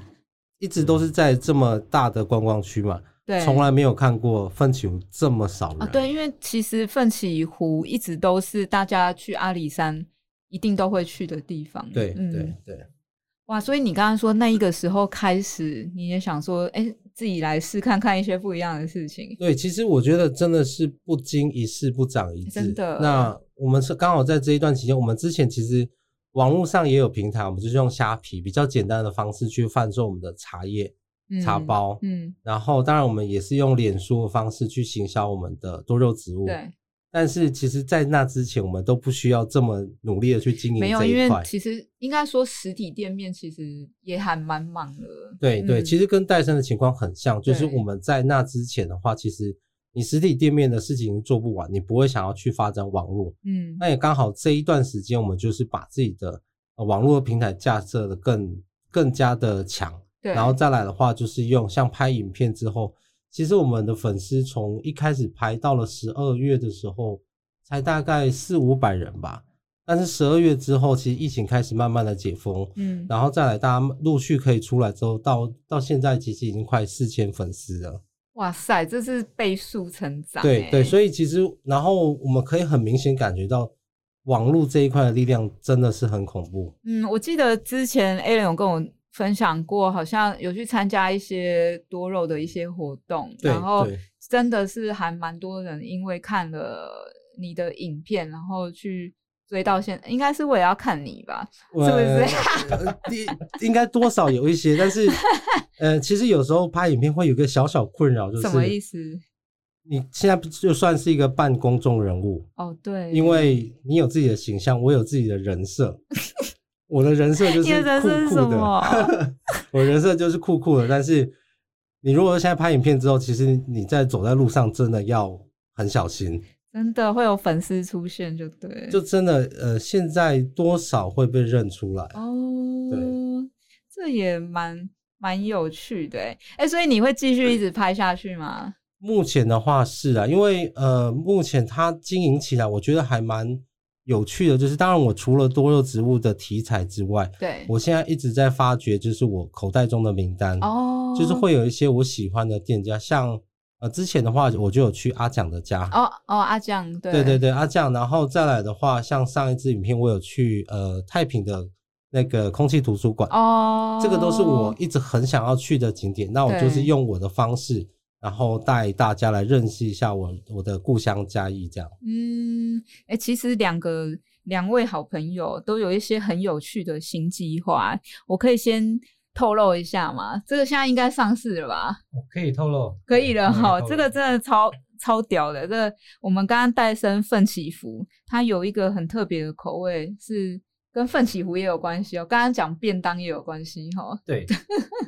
Speaker 3: 一直都是在这么大的观光区嘛，
Speaker 1: 对，
Speaker 3: 从来没有看过奋起湖这么少人。
Speaker 1: 啊，对，因为其实奋起湖一直都是大家去阿里山一定都会去的地方。
Speaker 3: 对
Speaker 1: 嗯
Speaker 3: 对对
Speaker 1: 哇，所以你刚刚说那一个时候开始，你也想说，哎，自己来试看看一些不一样的事情。
Speaker 3: 对，其实我觉得真的是不经一事不长一智。
Speaker 1: 真的
Speaker 3: 那我们是刚好在这一段期间，我们之前其实网络上也有平台，我们就是用虾皮比较简单的方式去贩售我们的茶叶、
Speaker 1: 嗯
Speaker 3: 茶包。
Speaker 1: 嗯，
Speaker 3: 然后，当然我们也是用脸书的方式去行销我们的多肉植物。。
Speaker 1: 对，
Speaker 3: 但是其实，在那之前，我们都不需要这么努力的去经营
Speaker 1: 没有，因为。其实应该说实体店面其实也还蛮忙的。
Speaker 3: 对对，
Speaker 1: 嗯
Speaker 3: 其实跟戴森的情况很像，就是我们在那之前的话，其实你实体店面的事情做不完，你不会想要去发展网络。
Speaker 1: 嗯，
Speaker 3: 那也刚好这一段时间，我们就是把自己的、呃、网络平台架设的更更加的强，
Speaker 1: 对，
Speaker 3: 然后再来的话，就是用像拍影片之后，其实我们的粉丝从一开始排到了十二月的时候，才大概四五百人吧。但是十二月之后，其实疫情开始慢慢的解封，
Speaker 1: 嗯，
Speaker 3: 然后再来大家陆续可以出来之后，到到现在其实已经快四千粉丝了。
Speaker 1: 哇塞，这是倍数成长欸。
Speaker 3: 对对，所以其实然后我们可以很明显感觉到网络这一块的力量真的是很恐怖。
Speaker 1: 嗯，我记得之前 a l n 有跟我分享过，好像有去参加一些多肉的一些活动，然后真的是还蛮多人因为看了你的影片，然后去追到现，应该是我也要看你吧？是不是
Speaker 3: 应该多少有一些，但是呃，其实有时候拍影片会有一个小小困扰，就是
Speaker 1: 什么意思？
Speaker 3: 你现在就算是一个半公众人物，
Speaker 1: 哦，对，
Speaker 3: 因为你有自己的形象，我有自己的人设。我的人设就是酷酷的
Speaker 1: 么，
Speaker 3: 我人设就是酷酷的。但是你如果现在拍影片之后，其实你在走在路上真的要很小心，
Speaker 1: 真的会有粉丝出现，就对，
Speaker 3: 就真的呃，现在多少会被认出来。
Speaker 1: 哦，这也蛮蛮有趣的哎，哎，所以你会继续一直拍下去吗？
Speaker 3: 目前的话是啊，因为呃，目前它经营起来，我觉得还蛮有趣的。就是当然，我除了多肉植物的题材之外，
Speaker 1: 对，
Speaker 3: 我现在一直在发掘，就是我口袋中的名单，
Speaker 1: 哦，
Speaker 3: 就是会有一些我喜欢的店家，像呃之前的话，我就有去阿蒋的家，
Speaker 1: 哦哦，阿蒋，对
Speaker 3: 对对对，阿蒋，然后再来的话，像上一支影片，我有去呃太平的那个空气图书馆，
Speaker 1: 哦，
Speaker 3: 这个都是我一直很想要去的景点。那我就是用我的方式，然后带大家来认识一下我我的故乡嘉义，这样。
Speaker 1: 嗯，哎、其实两个两位好朋友都有一些很有趣的新计划，我可以先透露一下吗？这个现在应该上市了吧？
Speaker 2: 我可以透露，
Speaker 1: 可以了哈，这个真的超超屌的。这个我们刚刚戴森奋起福，它有一个很特别的口味，是跟奋起福也有关系哦。刚刚讲便当也有关系哈。
Speaker 2: 对，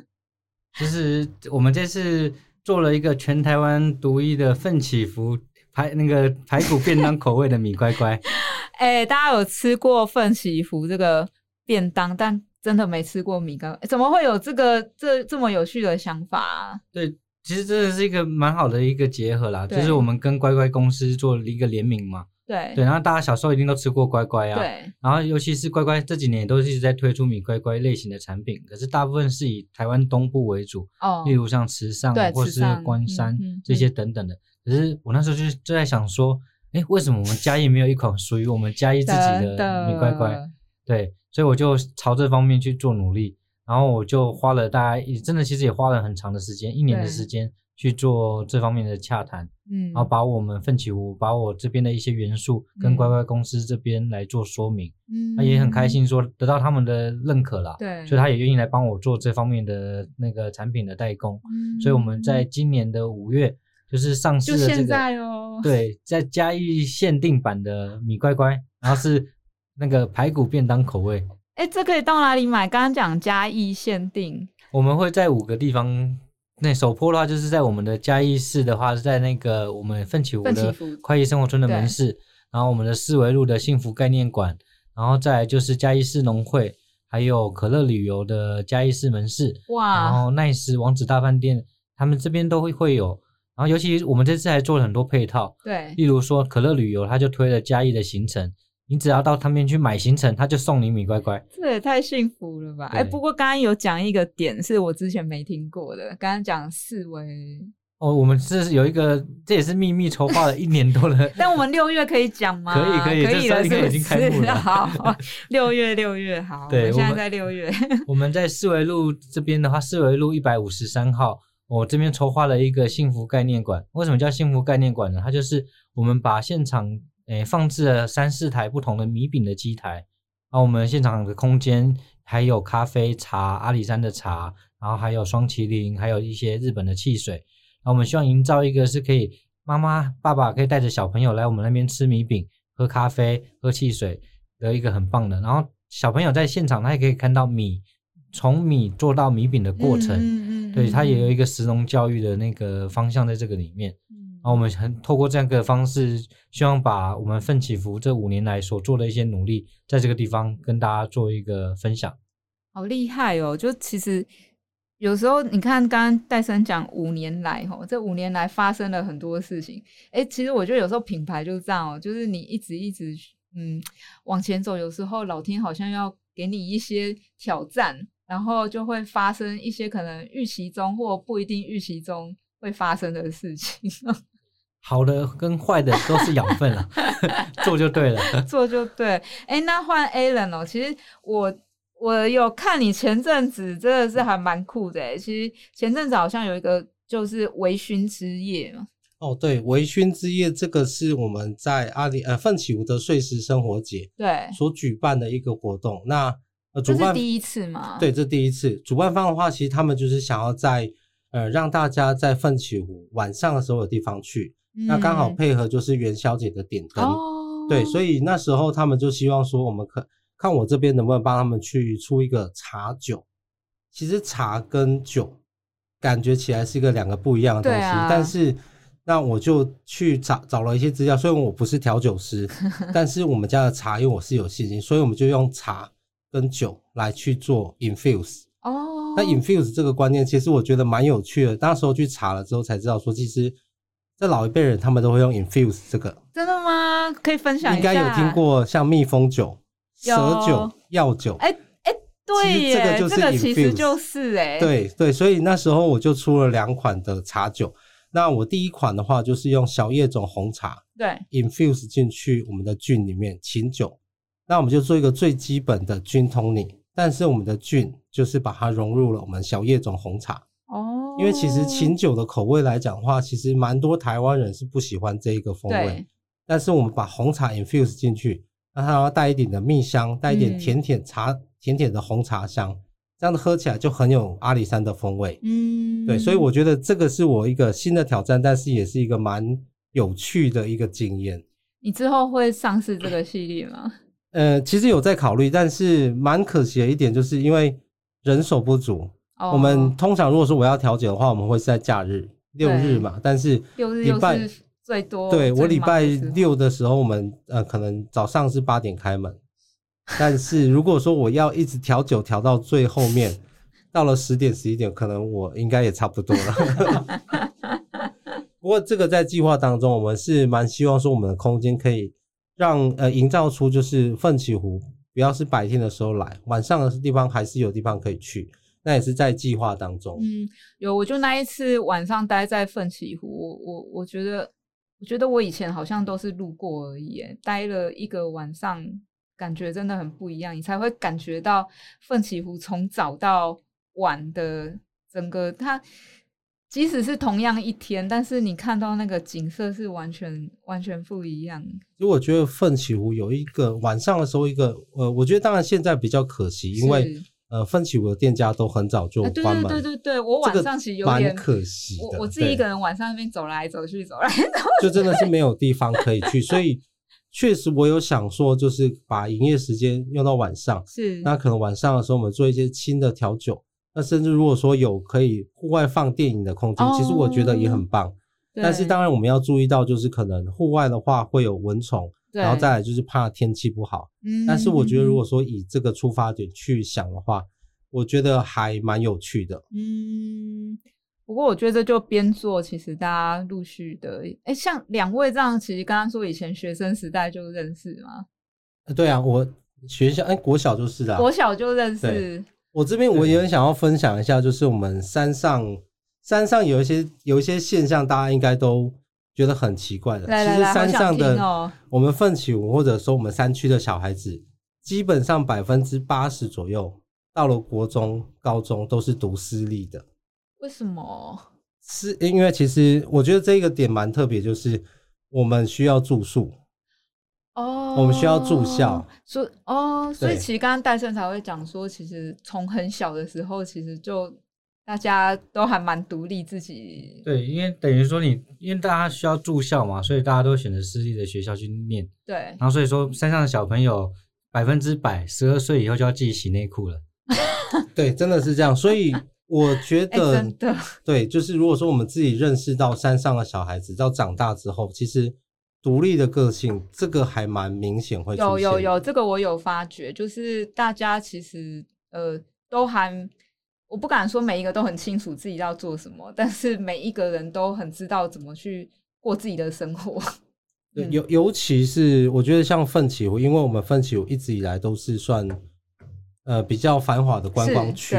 Speaker 2: 就是我们这次做了一个全台湾独一的奋起福排那个排骨便当口味的米乖乖。
Speaker 1: 哎、大家有吃过奋起福这个便当，但真的没吃过米糕，怎么会有这个这这么有趣的想法、啊？
Speaker 2: 对，其实真的是一个蛮好的一个结合啦，就是我们跟乖乖公司做了一个联名嘛。
Speaker 1: 对
Speaker 2: 对，然后大家小时候一定都吃过乖乖啊。。
Speaker 1: 对
Speaker 2: 然后，尤其是乖乖这几年也都一直在推出米乖乖类型的产品，可是大部分是以台湾东部为主，
Speaker 1: 哦
Speaker 2: 例如像池上
Speaker 1: 对
Speaker 2: 或是关山这些等等的。可是我那时候就就在想说，哎，为什么我们嘉义没有一款属于我们嘉义自己的米乖乖？对，所以我就朝这方面去做努力，然后我就花了大概也真的其实也花了很长的时间，一年的时间去做这方面的洽谈，
Speaker 1: 嗯，
Speaker 2: 然后把我们奋起湖，把我这边的一些元素跟
Speaker 1: 嗯
Speaker 2: 乖乖公司这边来做说明，
Speaker 1: 嗯。
Speaker 2: 他也很开，心说得到他们的认可啦，
Speaker 1: 对，
Speaker 2: 所以他也愿意来帮我做这方面的那个产品的代工，
Speaker 1: 嗯。
Speaker 2: 所以我们在今年的五月就是上市了这个，
Speaker 1: 在哦，
Speaker 2: 对，在嘉义限定版的米乖乖，然后是那个排骨便当口味。
Speaker 1: 哎，这可以到哪里买？刚刚讲嘉义限定，
Speaker 2: 我们会在五个地方。那首播的话，就是在我们的嘉义市的话，是在那个我们奋起湖的
Speaker 1: 奋起湖
Speaker 2: 快意生活村的门市，然后我们的四维路的幸福概念馆，然后再来就是嘉义市农会，还有可乐旅游的嘉义市门市，
Speaker 1: 哇然，
Speaker 2: 后奈斯王子大饭店，他们这边都会会有。然后尤其我们这次还做了很多配套，
Speaker 1: 对，
Speaker 2: 例如说可乐旅游，他就推了嘉义的行程，你只要到他们去买行程，他就送你米乖乖。
Speaker 1: 这也太幸福了吧！哎，
Speaker 2: 对
Speaker 1: 不过刚刚有讲一个点是我之前没听过的，刚刚讲四维，
Speaker 2: 哦，我们这是有一个，这也是秘密筹划了一年多了
Speaker 1: 但我们六月可以讲吗？
Speaker 2: 可以可以
Speaker 1: 可以了，
Speaker 2: 这时候应该
Speaker 1: 是不
Speaker 2: 已经开幕
Speaker 1: 是？
Speaker 2: 了
Speaker 1: 好，六月六月好，我们现在在六月，
Speaker 2: 我们在四维路这边的话，四维路一百五十三号，我这边筹划了一个幸福概念馆。为什么叫幸福概念馆呢？它就是我们把现场诶放置了三四台不同的米饼的机台，然后我们现场的空间还有咖啡、茶、阿里山的茶，然后还有双麒麟，还有一些日本的汽水。然后我们希望营造一个是可以妈妈、爸爸可以带着小朋友来我们那边吃米饼、喝咖啡、喝汽水的一个很棒的。然后小朋友在现场，他也可以看到米从米做到米饼的过程，
Speaker 1: 嗯
Speaker 2: 对，他也有一
Speaker 1: 个，
Speaker 2: 个食农教育的那个方向在这个里面。然后我们很透过这样一个方式，希望把我们奋起福这五年来所做的一些努力，在这个地方跟大家做一个分享。
Speaker 1: 好厉害哦！就其实有时候你看，刚刚戴森讲五年来，吼，这五年来发生了很多事情。哎，其实我觉得有时候品牌就是这样哦，就是你一直一直嗯往前走，有时候老天好像要给你一些挑战，然后就会发生一些可能预期中或不一定预期中会发生的事情。
Speaker 2: 好的跟坏的都是养分了，做就对了。
Speaker 1: 做就对。哎，那换 Alan 哦，其实我我有看你前阵子真的是还蛮酷的诶。其实前阵子好像有一个就是微醺之夜嘛，
Speaker 3: 哦，对，微醺之夜这个是我们在阿里呃奋起湖的碎石生活节
Speaker 1: 对，
Speaker 3: 所举办的一个活动。那主办
Speaker 1: 是第一次嘛？
Speaker 3: 对，这第一次。主办方的话，其实他们就是想要在呃让大家在奋起湖晚上的时候有地方去，
Speaker 1: 嗯，
Speaker 3: 那刚好配合就是元宵节的点灯。
Speaker 1: 哦，
Speaker 3: 对，所
Speaker 1: 以
Speaker 3: 以那时候他们就希望说，我们可看我这边能不能帮他们去出一个茶酒。其实茶跟酒感觉起来是一个两个不一样的东西，
Speaker 1: 啊
Speaker 3: 但是那我就去找找了一些资料。虽然我不是调酒师，但是我们家的茶，因为我是有信心，所以我们就用茶跟酒来去做 infuse。
Speaker 1: 哦，
Speaker 3: 那 infuse 这个观念，其实我觉得蛮有趣的。那时候去查了之后才知道说，其实这老一辈人他们都会用 infuse 这个。
Speaker 1: 真的吗？可以分享一下？
Speaker 3: 应该有听。过像蜜蜂酒、
Speaker 1: 有
Speaker 3: 蛇酒、药酒。
Speaker 1: 哎哎，对
Speaker 3: 其实这个，就是
Speaker 1: 这个其实
Speaker 3: infuse
Speaker 1: 就是哎，，
Speaker 3: 对对，所以那时候我就出了两款的茶酒。那我第一款的话就是用小叶种红茶
Speaker 1: 对
Speaker 3: ，infuse 进去我们的菌里面琴酒，那我们就做一个最基本的菌 tonic，但是我们的菌就是把它融入了我们小叶种红茶。
Speaker 1: 哦，
Speaker 3: 因为其实琴酒的口味来讲的话，其实蛮多台湾人是不喜欢这一个风味
Speaker 1: 对，
Speaker 3: 但是我们把红茶 infuse 进去，那它要带一点的蜜香，带一点
Speaker 1: 嗯
Speaker 3: 甜甜茶、甜甜的红茶香，这样子喝起来就很有阿里山的风味。
Speaker 1: 嗯，
Speaker 3: 对，所以我觉得这个是我一个新的挑战，但是也是一个蛮有趣的一个经验。
Speaker 1: 你之后会上市这个系列吗？
Speaker 3: 呃，其实有在考虑，但是蛮可惜的一点，就是因为人手不足。
Speaker 1: 哦。
Speaker 3: 我们通常如果说我要调解的话，我们会是在假日六日嘛，但是
Speaker 1: 六日又
Speaker 3: 礼拜
Speaker 1: 是最多
Speaker 3: 对我礼拜六的时候，我们呃可能早上是八点开门，但是如果说我要一直调酒调到最后面，到了十点十一点，可能我应该也差不多了。不过这个在计划当中，我们是蛮希望说我们的空间可以让呃营造出就是奋起湖不要是白天的时候来，晚上的地方还是有地方可以去，那也是在计划当中。
Speaker 1: 嗯，有，我就那一次晚上待在奋起湖，我我我觉得，我觉得我以前好像都是路过而已耶，待了一个晚上，感觉真的很不一样，你才会感觉到奋起湖从早到晚的整个它。即使是同样一天，但是你看到那个景色是完全完全不一样。
Speaker 3: 其实我觉得奋起湖有一个晚上的时候，一个呃，我觉得当然现在比较可惜，因为
Speaker 1: 是
Speaker 3: 呃奋起湖的店家都很早就
Speaker 1: 啊，对对
Speaker 3: 关门，
Speaker 1: 对对对，我晚上其实有点
Speaker 3: 蛮可惜的。
Speaker 1: 我我自己一个人晚上那边走来走去，走来走去。
Speaker 3: 就真的是没有地方可以去，所以确实我有想说，就是把营业时间用到晚上，
Speaker 1: 是，
Speaker 3: 那可能晚上的时候我们做一些轻的调酒，那甚至如果说有可以户外放电影的空间，其实我觉得也很棒。但是当然我们要注意到，就是可能户外的话会有蚊虫，然后再来就是怕天气不好。
Speaker 1: 嗯
Speaker 3: 但是我觉得如果
Speaker 1: 嗯。
Speaker 3: 说以这个出发点去想的话，我觉得还蛮有趣的。
Speaker 1: 嗯，不过我觉得这就边做，其实大家陆续的，哎，像两位这样，其实刚刚说以前学生时代就认识嘛，
Speaker 3: 呃对啊，我学校哎国小就是的啊、
Speaker 1: 国小就认识，
Speaker 3: 我这边我也很想要分享一下，就是我们山上山上有一些有一些现象，大家应该都觉得很奇怪的。
Speaker 1: 来来
Speaker 3: 其实山上的、
Speaker 1: 哦
Speaker 3: 我们奋起湖或者说我们山区的小孩子，基本上百分之八十左右到了国中、高中都是读私立的。
Speaker 1: 为什么？
Speaker 3: 是因为其实我觉得这个点蛮特别，就是我们需要住宿，
Speaker 1: 哦，
Speaker 3: 我们需要住校，
Speaker 1: 所以哦，所以其实刚刚戴胜才会讲说，其实从很小的时候，其实就大家都还蛮独立自己，
Speaker 2: 对，因为等于说你，因为大家需要住校嘛，所以大家都选择私立的学校去念，
Speaker 1: 对
Speaker 2: 然后所以说山上的小朋友百分之百十二岁以后就要自己洗内裤了。
Speaker 3: 对，真的是这样。所以我觉
Speaker 1: 哎、
Speaker 3: 得，
Speaker 1: 真的，
Speaker 3: 对，就是如果说我们自己认识到山上的小孩子到长大之后，其实独立的个性，这个还蛮明显会出现。
Speaker 1: 有有有，这个我有发觉，就是大家其实呃都还，我不敢说每一个都很清楚自己要做什么，但是每一个人都很知道怎么去过自己的生活。
Speaker 3: 对，
Speaker 1: 嗯
Speaker 3: 尤尤其是我觉得像奋起湖，因为我们奋起湖一直以来都是算呃比较繁华的观光区，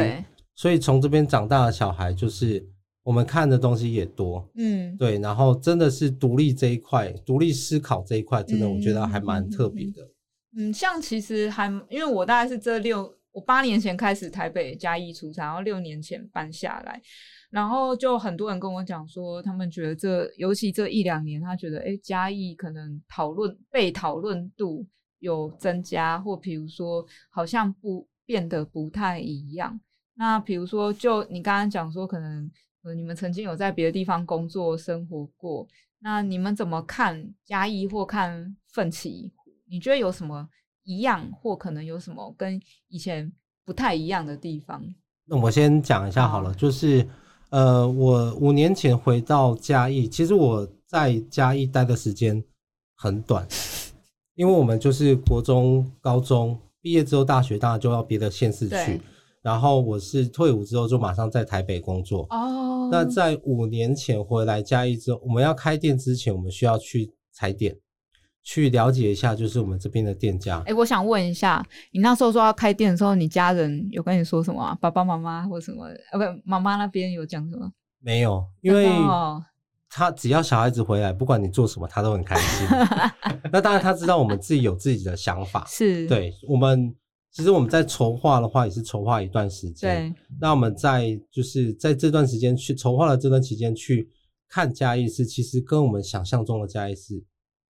Speaker 3: 所以从这边长大的小孩，就是我们看的东西也多。
Speaker 1: 嗯，
Speaker 3: 对，然后真的是独立这一块，独立思考这一块，真的我觉得还蛮
Speaker 1: 嗯
Speaker 3: 特别的。
Speaker 1: 嗯，像其实还因为我大概是这六，我八年前开始台北嘉义出差，然后六年前搬下来，然后就很多人跟我讲说，他们觉得这尤其这一两年，他觉得哎嘉义可能讨论被讨论度有增加，或比如说好像不变得不太一样。那比如说，就你刚刚讲说，可能呃你们曾经有在别的地方工作生活过，那你们怎么看嘉义或看奋起？你觉得有什么一样，或可能有什么跟以前不太一样的地方？
Speaker 3: 那我先讲一下好了，
Speaker 1: 好
Speaker 3: 就是呃，我五年前回到嘉义，其实我在嘉义待的时间很短，因为我们就是国中、高中毕业之后，大学当然就要别的县市去，然后我是退伍之后就马上在台北工作。
Speaker 1: 哦
Speaker 3: 那在五年前回来嘉义之后，我们要开店之前，我们需要去踩点，去了解一下，就是我们这边的店家
Speaker 1: 哎、。我想问一下，你那时候说要开店的时候，你家人有跟你说什么、啊？爸爸妈妈或什么？呃，不，妈妈那边有讲什么？
Speaker 3: 没有，因为
Speaker 1: 哦
Speaker 3: 他只要小孩子回来，不管你做什么，他都很开心。那当然，他知道我们自己有自己的想法。
Speaker 1: 是，
Speaker 3: 对我们，其实我们在筹划的话，也是筹划一段时间。
Speaker 1: 对，
Speaker 3: 那我们在就是在这段时间去筹划的这段期间去看嘉义市，其实跟我们想象中的嘉义市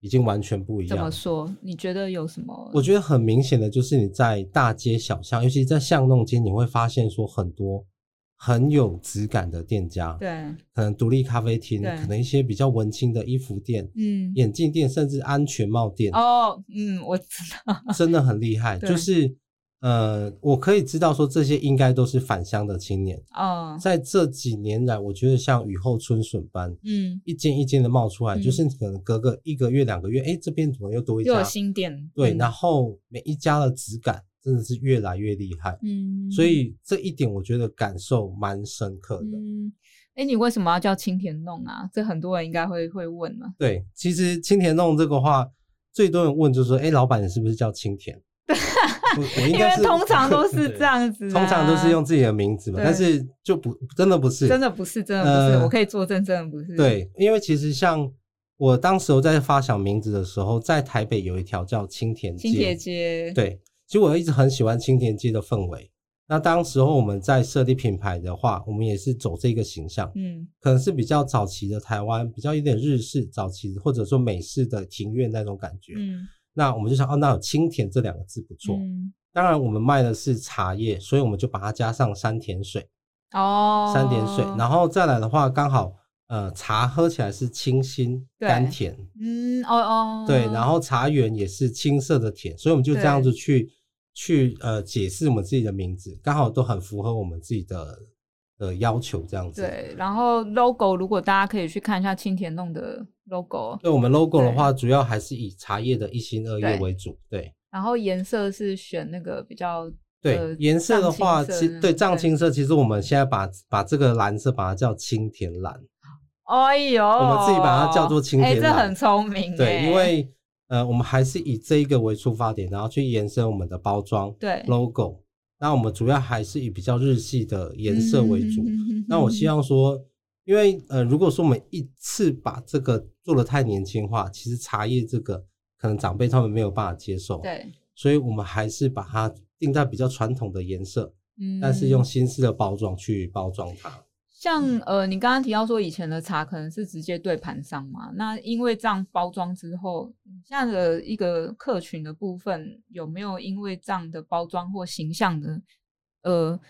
Speaker 3: 已经完全不一样
Speaker 1: 怎么。说？你觉得有什么？
Speaker 3: 我觉得很明显的就是你在大街小巷，尤其在巷弄间，你会发现说很多很有质感的店家，
Speaker 1: 对，
Speaker 3: 可能独立咖啡厅，可能一些比较文青的衣服店、
Speaker 1: 嗯，
Speaker 3: 眼镜店，甚至安全帽店，
Speaker 1: 哦，嗯，我知道，
Speaker 3: 真的很厉害。就是呃，我可以知道说这些应该都是返乡的青年，
Speaker 1: 哦，
Speaker 3: 在这几年来，我觉得像雨后春笋般。
Speaker 1: 嗯，
Speaker 3: 一间一间的冒出来，
Speaker 1: 嗯
Speaker 3: 就是可能隔个一个月、两个月，哎，这边怎么又多一家
Speaker 1: 又有？新店，
Speaker 3: 对，
Speaker 1: 嗯
Speaker 3: 然后每一家的质感真的是越来越厉害。
Speaker 1: 嗯，
Speaker 3: 所以这一点我觉得感受蛮深刻的。
Speaker 1: 嗯，哎，你为什么要叫青田弄啊？这很多人应该会会问啊。
Speaker 3: 对，其实青田弄这个话，最多人问就是说，哎，老板你是不是叫青田？我我应
Speaker 1: 因
Speaker 3: 该是
Speaker 1: 为通常都是
Speaker 3: 对
Speaker 1: 这样子、啊，
Speaker 3: 通常都是用自己的名字嘛，但是就不真的不是，
Speaker 1: 真的不是，真的不是，
Speaker 3: 呃
Speaker 1: 我可以作证，真的不是。，
Speaker 3: 对，因为其实像我当时候在发想名字的时候，在台北有一条叫青田街，
Speaker 1: 青田街，，
Speaker 3: 对，其实我一直很喜欢青田街的氛围。那当时候我们在设立品牌的话，我们也是走这个形象，
Speaker 1: 嗯
Speaker 3: 可能是比较早期的台湾，比较有点日式早期或者说美式的庭院那种感觉。
Speaker 1: 嗯
Speaker 3: 那我们就想，哦，那有清甜这两个字不错。
Speaker 1: 嗯，
Speaker 3: 当然，我们卖的是茶叶，所以我们就把它加上山田水，
Speaker 1: 哦，
Speaker 3: 山田水。然后再来的话，刚好呃茶喝起来是清新甘甜，
Speaker 1: 嗯哦哦，
Speaker 3: 对，然后茶园也是青色的甜，所以我们就这样子去去呃解释我们自己的名字，刚好都很符合我们自己的的要求，这样子。
Speaker 1: 对，然后 logo 如果大家可以去看一下青田弄的 logo，
Speaker 3: 对我们 logo 的话，主要还是以茶叶的一心二叶为主。对
Speaker 1: 然后颜色是选那个比较
Speaker 3: 对
Speaker 1: 呃，
Speaker 3: 颜色的话，其对藏青色，其实我们现在把把这个蓝色把它叫青田蓝。
Speaker 1: 哎呦，
Speaker 3: 我们自己把它叫做青田
Speaker 1: 哎，这
Speaker 3: 蓝
Speaker 1: 很聪明，
Speaker 3: 对，
Speaker 1: 哎
Speaker 3: 因为呃，我们还是以这一个为出发点，然后去延伸我们的包装
Speaker 1: 对
Speaker 3: logo。那我们主要还是以比较日系的颜色为主。
Speaker 1: 嗯
Speaker 3: 那我希望说，因为呃，如果说我们一次把这个做的太年轻化，其实茶叶这个可能长辈他们没有办法接受。，
Speaker 1: 对，
Speaker 3: 所以我们还是把它定在比较传统的颜色，
Speaker 1: 嗯
Speaker 3: 但是用新式的包装去包装它。
Speaker 1: 像呃，你刚刚提到说以前的茶可能是直接对盘上嘛，那因为这样包装之后，现在的一个客群的部分有没有因为这样的包装或形象的呃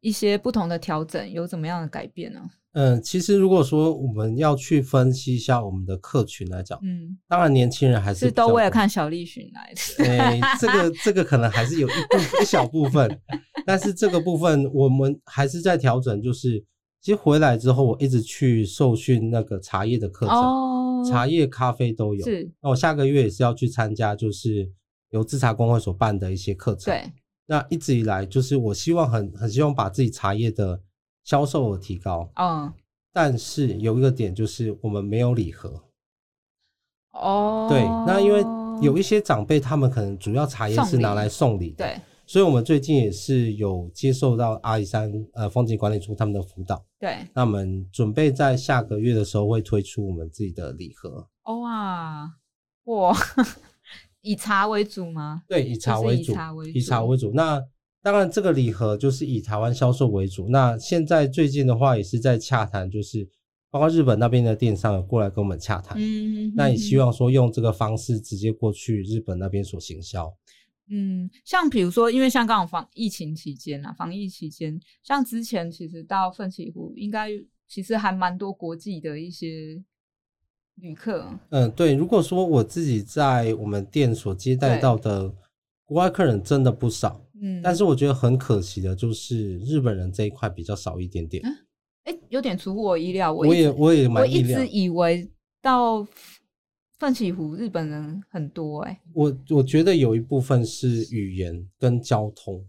Speaker 1: 一些不同的调整，有怎么样的改变呢？
Speaker 3: 嗯，其实如果说我们要去分析一下我们的客群来讲，
Speaker 1: 嗯，
Speaker 3: 当然年轻人还是
Speaker 1: 是都为了看小栗旬来的。
Speaker 3: 诶、这个这个可能还是有一部一小部分，但是这个部分我们还是在调整。就是其实回来之后，我一直去受训那个茶叶的课程，
Speaker 1: 哦，
Speaker 3: 茶叶、咖啡都有。
Speaker 1: 是，
Speaker 3: 那我下个月也是要去参加，就是由制茶工会所办的一些课程。，
Speaker 1: 对，
Speaker 3: 那一直以来就是我希望很很希望把自己茶叶的销售额提高，
Speaker 1: 嗯，
Speaker 3: 但是有一个点就是我们没有礼盒。
Speaker 1: 哦，
Speaker 3: 对，那因为有一些长辈他们可能主要茶叶是拿来送礼的。
Speaker 1: 对
Speaker 3: 所以，我们最近也是有接受到阿里山呃风景管理处他们的辅导，
Speaker 1: 对，
Speaker 3: 那我们准备在下个月的时候会推出我们自己的礼盒，
Speaker 1: 哦哇，哇，以茶为主吗？
Speaker 3: 对，以茶
Speaker 1: 就是以
Speaker 3: 为主，
Speaker 1: 茶为
Speaker 3: 以茶
Speaker 1: 主
Speaker 3: 为主。那当然，这个礼盒就是以台湾销售为主。那现在最近的话，也是在洽谈，就是包括日本那边的电商有过来跟我们洽谈，
Speaker 1: 嗯，
Speaker 3: 那也希望说用这个方式直接过去日本那边所行销。
Speaker 1: 嗯，像比如说，因为像刚好防疫情期间啊，防疫期间，像之前其实到奋起湖，应该其实还蛮多国际的一些旅客，
Speaker 3: 嗯，对。如果说我自己在我们店所接待到的国外客人真的不少，
Speaker 1: 嗯，
Speaker 3: 但是我觉得很可惜的就是日本人这一块比较少一点点。
Speaker 1: 哎，有点出乎我意料，我
Speaker 3: 我也我也
Speaker 1: 我一直，以为到奋起湖日本人很多、哎，
Speaker 3: 我我觉得有一部分是语言跟交通。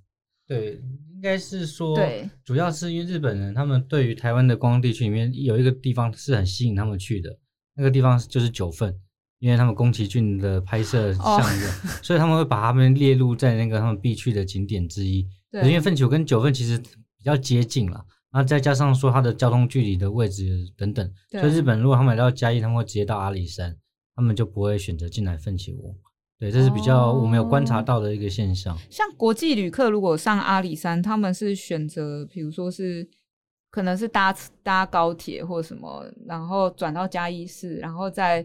Speaker 2: 对，应该是说，
Speaker 1: 对，
Speaker 2: 主要是因为日本人他们对于台湾的观光地区里面有一个地方是很吸引他们去的，那个地方就是九份，因为他们宫崎骏的拍摄
Speaker 1: 哦
Speaker 2: 项目，所以他们会把他们列入在那个他们必去的景点之一。
Speaker 1: 对
Speaker 2: 因为奋起湖跟九份其实比较接近了，然后再加上说它的交通距离的位置等等，所以日本如果他们来到嘉义，他们会直接到阿里山，他们就不会选择进来奋起湖。对，这是比较我们有观察到的一个现象。
Speaker 1: 像国际旅客如果上阿里山，他们是选择，比如说是可能是搭搭高铁或什么，然后转到嘉义市，然后再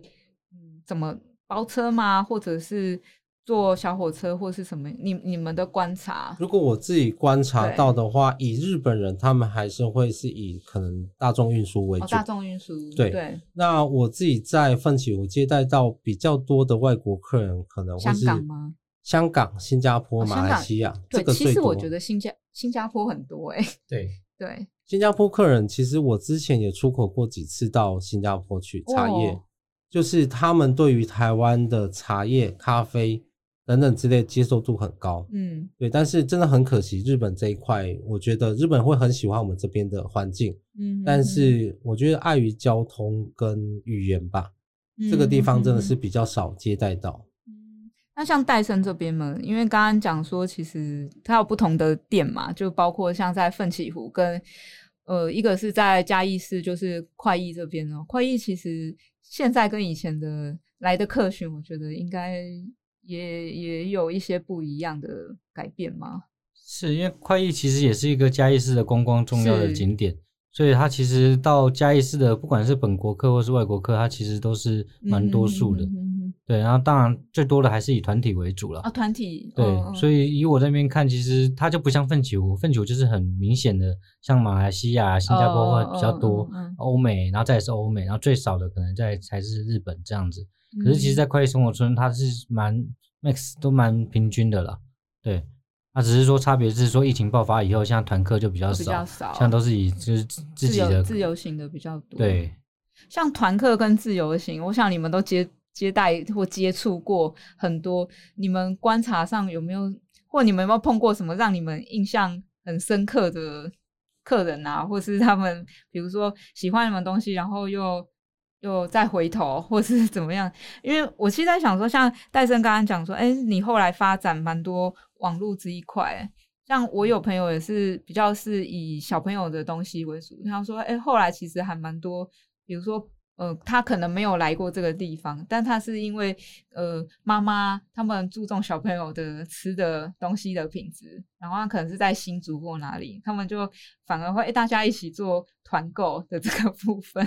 Speaker 1: 嗯怎么包车吗？或者是坐小火车，或是什么？你你们的观察？
Speaker 3: 如果我自己观察到的话，以日本人，他们还是会是以可能大众运输为主。
Speaker 1: 大众运输，
Speaker 3: 对
Speaker 1: 对。
Speaker 3: 那我自己在奋起，我接待到比较多的外国客人，可能会是
Speaker 1: 香港吗？
Speaker 3: 香港、新加坡、马来西亚，这个
Speaker 1: 其实我觉得新加新加坡很多哎。
Speaker 2: 对
Speaker 1: 对，
Speaker 3: 新加坡客人其实我之前也出口过几次到新加坡去茶叶，就是他们对于台湾的茶叶、咖啡。等等之类接受度很高，
Speaker 1: 嗯，
Speaker 3: 对，但是真的很可惜，日本这一块，我觉得日本会很喜欢我们这边的环境，
Speaker 1: 嗯，
Speaker 3: 但是我觉得碍于交通跟语言吧，这个地方真的是比较少接待到。
Speaker 1: 嗯，那像戴森这边嘛，因为刚刚讲说，其实它有不同的店嘛，就包括像在奋起湖跟呃一个是在嘉义市，就是快意这边哦，快意其实现在跟以前的来的客群，我觉得应该。也也有一些不一样的改变吗？
Speaker 2: 是因为快意其实也是一个嘉义市的观光重要的景点，所以它其实到嘉义市的不管是本国客或是外国客，它其实都是蛮多数的。对，然后当然最多的还是以团体为主了。
Speaker 1: 啊，团体。
Speaker 2: 对，所以以我这边看，其实它就不像奋起湖，奋起湖就是很明显的，像马来西亚、新加坡会比较多，欧美，然后再是欧美，然后最少的可能在才是日本这样子。可是其实，在快乐生活村，它是蛮 max 都蛮平均的了，对，那只是说差别是说疫情爆发以后，像团客就比较少，比
Speaker 1: 较少，
Speaker 2: 像都是以就是自己的
Speaker 1: 自由行的比较多，
Speaker 2: 对，
Speaker 1: 像团客跟自由行，我想你们都接接待或接触过很多，你们观察上有没有，或你们有没有碰过什么让你们印象很深刻的客人啊，或是他们比如说喜欢你们东西，然后又。就再回头，或是怎么样？因为我其实在想说，像戴森刚刚讲说，哎，你后来发展蛮多网络这一块，像我有朋友也是比较是以小朋友的东西为主。他说，哎，后来其实还蛮多，比如说，呃，他可能没有来过这个地方，但他是因为，呃，妈妈他们注重小朋友的吃的东西的品质，然后他可能是在新竹或哪里，他们就反而会大家一起做团购的这个部分。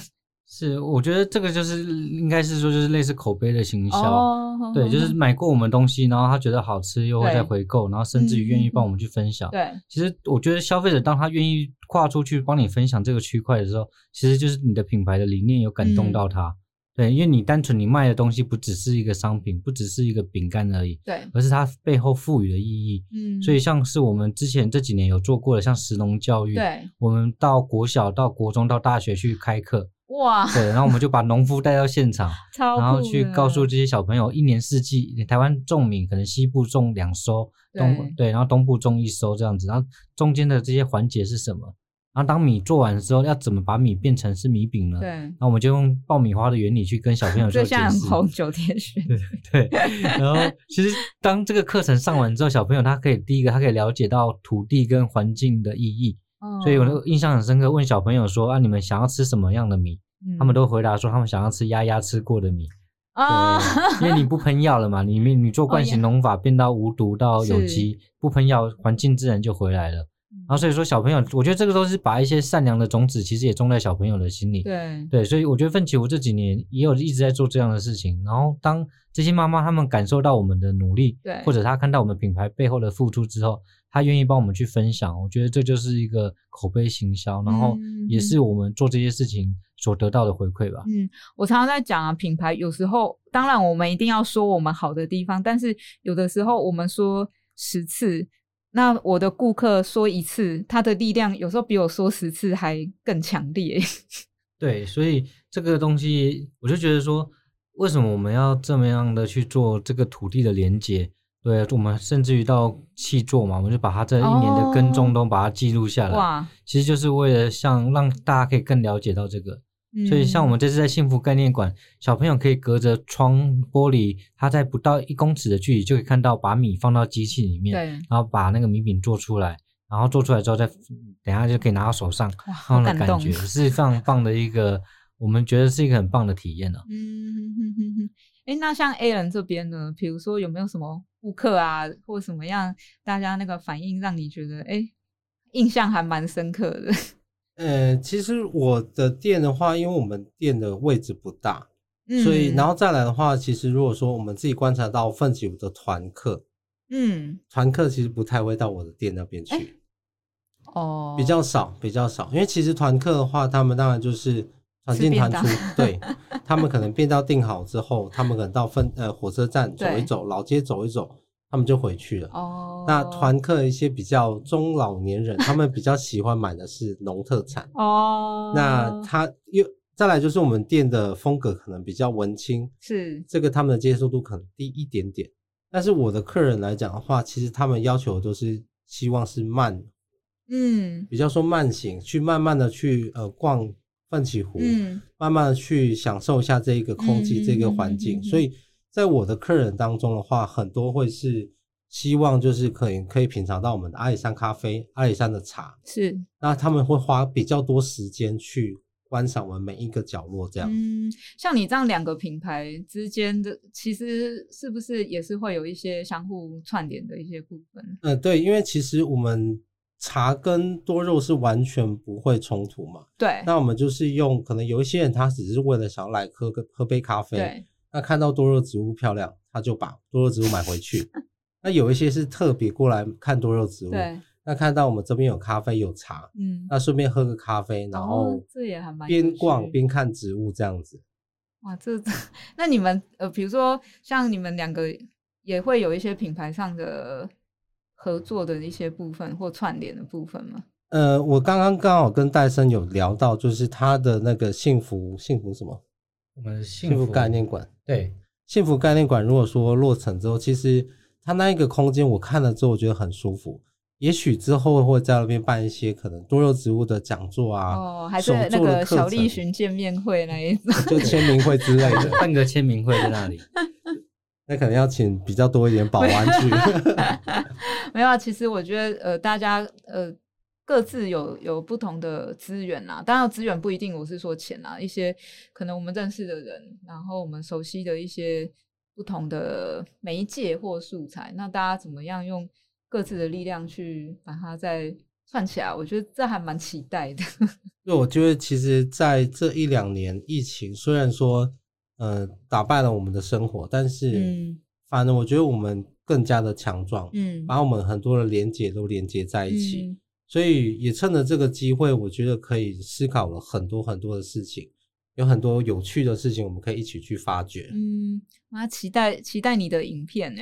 Speaker 2: 是，我觉得这个就是应该是说，就是类似口碑的行销，对，就是买过我们东西，然后他觉得好吃，又会再回购，然后甚至于愿意帮我们去分享。
Speaker 1: 对，
Speaker 2: 其实我觉得消费者当他愿意跨出去帮你分享这个区块的时候，其实就是你的品牌的理念有感动到他。对，因为你单纯你卖的东西不只是一个商品，不只是一个饼干而已，
Speaker 1: 对，
Speaker 2: 而是它背后赋予的意义。
Speaker 1: 嗯，
Speaker 2: 所以像是我们之前这几年有做过的，像石农教育，
Speaker 1: 对，
Speaker 2: 我们到国小、到国中、到大学去开课。
Speaker 1: 哇，
Speaker 2: 对，然后我们就把农夫带到现场，然后去告诉这些小朋友，一年四季台湾种米，可能西部种两收，东对，然后东部种一收这样子，然后中间的这些环节是什么？然后当米做完之后，要怎么把米变成是米饼呢？
Speaker 1: 对，
Speaker 2: 那我们就用爆米花的原理去跟小朋友 说解释。对，然后其实当这个课程上完之后，小朋友他可以第一个他可以了解到土地跟环境的意义。所以，我那个印象很深刻。问小朋友说：“啊，你们想要吃什么样的米？”他们都回答说：“他们想要吃丫丫吃过的米。”啊，因为你不 喷药了嘛，你你做惯性农法变到无毒到有机，不喷药，环境自然就回来了。然后所以说，小朋友，我觉得这个都是把一些善良的种子，其实也种在小朋友的心里。
Speaker 1: 对
Speaker 2: 对，所以我觉得奋起湖这几年也有一直在做这样的事情。然后当这些妈妈他们感受到我们的努力，
Speaker 1: 对，
Speaker 2: 或者他看到我们品牌背后的付出之后。他愿意帮我们去分享，我觉得这就是一个口碑行销，然后也是我们做这些事情所得到的回馈吧。
Speaker 1: 嗯，我常常在讲啊，品牌有时候当然我们一定要说我们好的地方，但是有的时候我们说十次，那我的顾客说一次，他的力量有时候比我说十次还更强烈。
Speaker 2: 对，所以这个东西我就觉得说，为什么我们要这么样的去做这个土地的连接？对，我们甚至于到气作嘛，我们就把它这一年的耕种都把它记录下来。哇，其实就是为了像让大家可以更了解到这个。所以像我们这次在幸福概念馆，小朋友可以隔着窗玻璃，他在不到一公尺的距离就可以看到把米放到机器里面，然后把那个米饼做出来，然后做出来之后再等下就可以拿到手上，
Speaker 1: 那
Speaker 2: 种感觉是非常棒的一个，我们觉得是一个很棒的体验呢。
Speaker 1: 嗯，哎，那像 A 人这边呢，比如说有没有什么？顾客啊，或什么样，大家那个反应让你觉得哎，印象还蛮深刻的。
Speaker 3: 呃，其实我的店的话，因为我们店的位置不大，
Speaker 1: 嗯
Speaker 3: 所以然后再来的话，其实如果说我们自己观察到奋起舞的团客，
Speaker 1: 嗯
Speaker 3: 团客其实不太会到我的店那边去。
Speaker 1: 哎哦，
Speaker 3: 比较少，比较少，因为其实团客的话，他们当然就是团进团出，对他们可能便当订好之后，他们可能到分呃火车站走一走，老街走一走，他们就回去了。
Speaker 1: 哦，
Speaker 3: 那团客一些比较中老年人，他们比较喜欢买的是农特产。
Speaker 1: 哦，
Speaker 3: 那他又再来就是我们店的风格可能比较文青，
Speaker 1: 是
Speaker 3: 这个他们的接受度可能低一点点。但是我的客人来讲的话，其实他们要求都是希望是慢
Speaker 1: 嗯
Speaker 3: 比较说慢行，去慢慢的去呃逛奋起湖，
Speaker 1: 嗯
Speaker 3: 慢慢的去享受一下这一个空气、
Speaker 1: 嗯
Speaker 3: 这个环境。所以在我的客人当中的话，很多会是希望就是可以可以品尝到我们的阿里山咖啡、阿里山的茶，
Speaker 1: 是
Speaker 3: 那他们会花比较多时间去观赏我们每一个角落，这样。
Speaker 1: 嗯，像你这样两个品牌之间的，其实是不是也是会有一些相互串联的一些部分？
Speaker 3: 嗯、对，因为其实我们茶跟多肉是完全不会冲突嘛。
Speaker 1: 对
Speaker 3: 那我们就是用，可能有一些人他只是为了想要来喝个喝杯咖啡，
Speaker 1: 对，
Speaker 3: 那看到多肉植物漂亮，他就把多肉植物买回去。那有一些是特别过来看多肉植物，
Speaker 1: 对，
Speaker 3: 那看到我们这边有咖啡有茶，
Speaker 1: 嗯，
Speaker 3: 那顺便喝个咖啡，然后
Speaker 1: 哦这也还蛮有
Speaker 3: 边逛
Speaker 1: 趣
Speaker 3: 边看植物这样子。
Speaker 1: 哇，这 那你们呃，比如说像你们两个也会有一些品牌上的合作的一些部分或串联的部分吗？
Speaker 3: 呃，我刚刚刚好跟戴森有聊到，就是他的那个幸福幸福什么
Speaker 2: 我们幸
Speaker 3: 幸福概念馆，
Speaker 2: 对，
Speaker 3: 幸福概念馆如果说落成之后，其实它那一个空间我看了之后，我觉得很舒服。也许之后会在那边办一些可能多肉植物的讲座啊，
Speaker 1: 哦，还是那个小栗旬见面会那一种？
Speaker 3: 就签名会之类的，
Speaker 2: 办个签名会在那里。
Speaker 3: 那可能要请比较多一点保安去。
Speaker 1: 没有啊，其实我觉得呃，大家呃各自有有不同的资源啦。当然，资源不一定我是说钱啦，一些可能我们认识的人，然后我们熟悉的一些不同的媒介或素材，那大家怎么样用各自的力量去把它再串起来？我觉得这还蛮期待的。
Speaker 3: 对，我觉得其实在这一两年疫情，虽然说呃打败了我们的生活，但是
Speaker 1: 嗯
Speaker 3: 反正我觉得我们更加的强壮，
Speaker 1: 嗯
Speaker 3: 把我们很多的连接都连接在一起。
Speaker 1: 嗯
Speaker 3: 所以也趁着这个机会，我觉得可以思考了很多很多的事情，有很多有趣的事情，我们可以一起去发掘。
Speaker 1: 嗯，我要期待期待你的影片呢、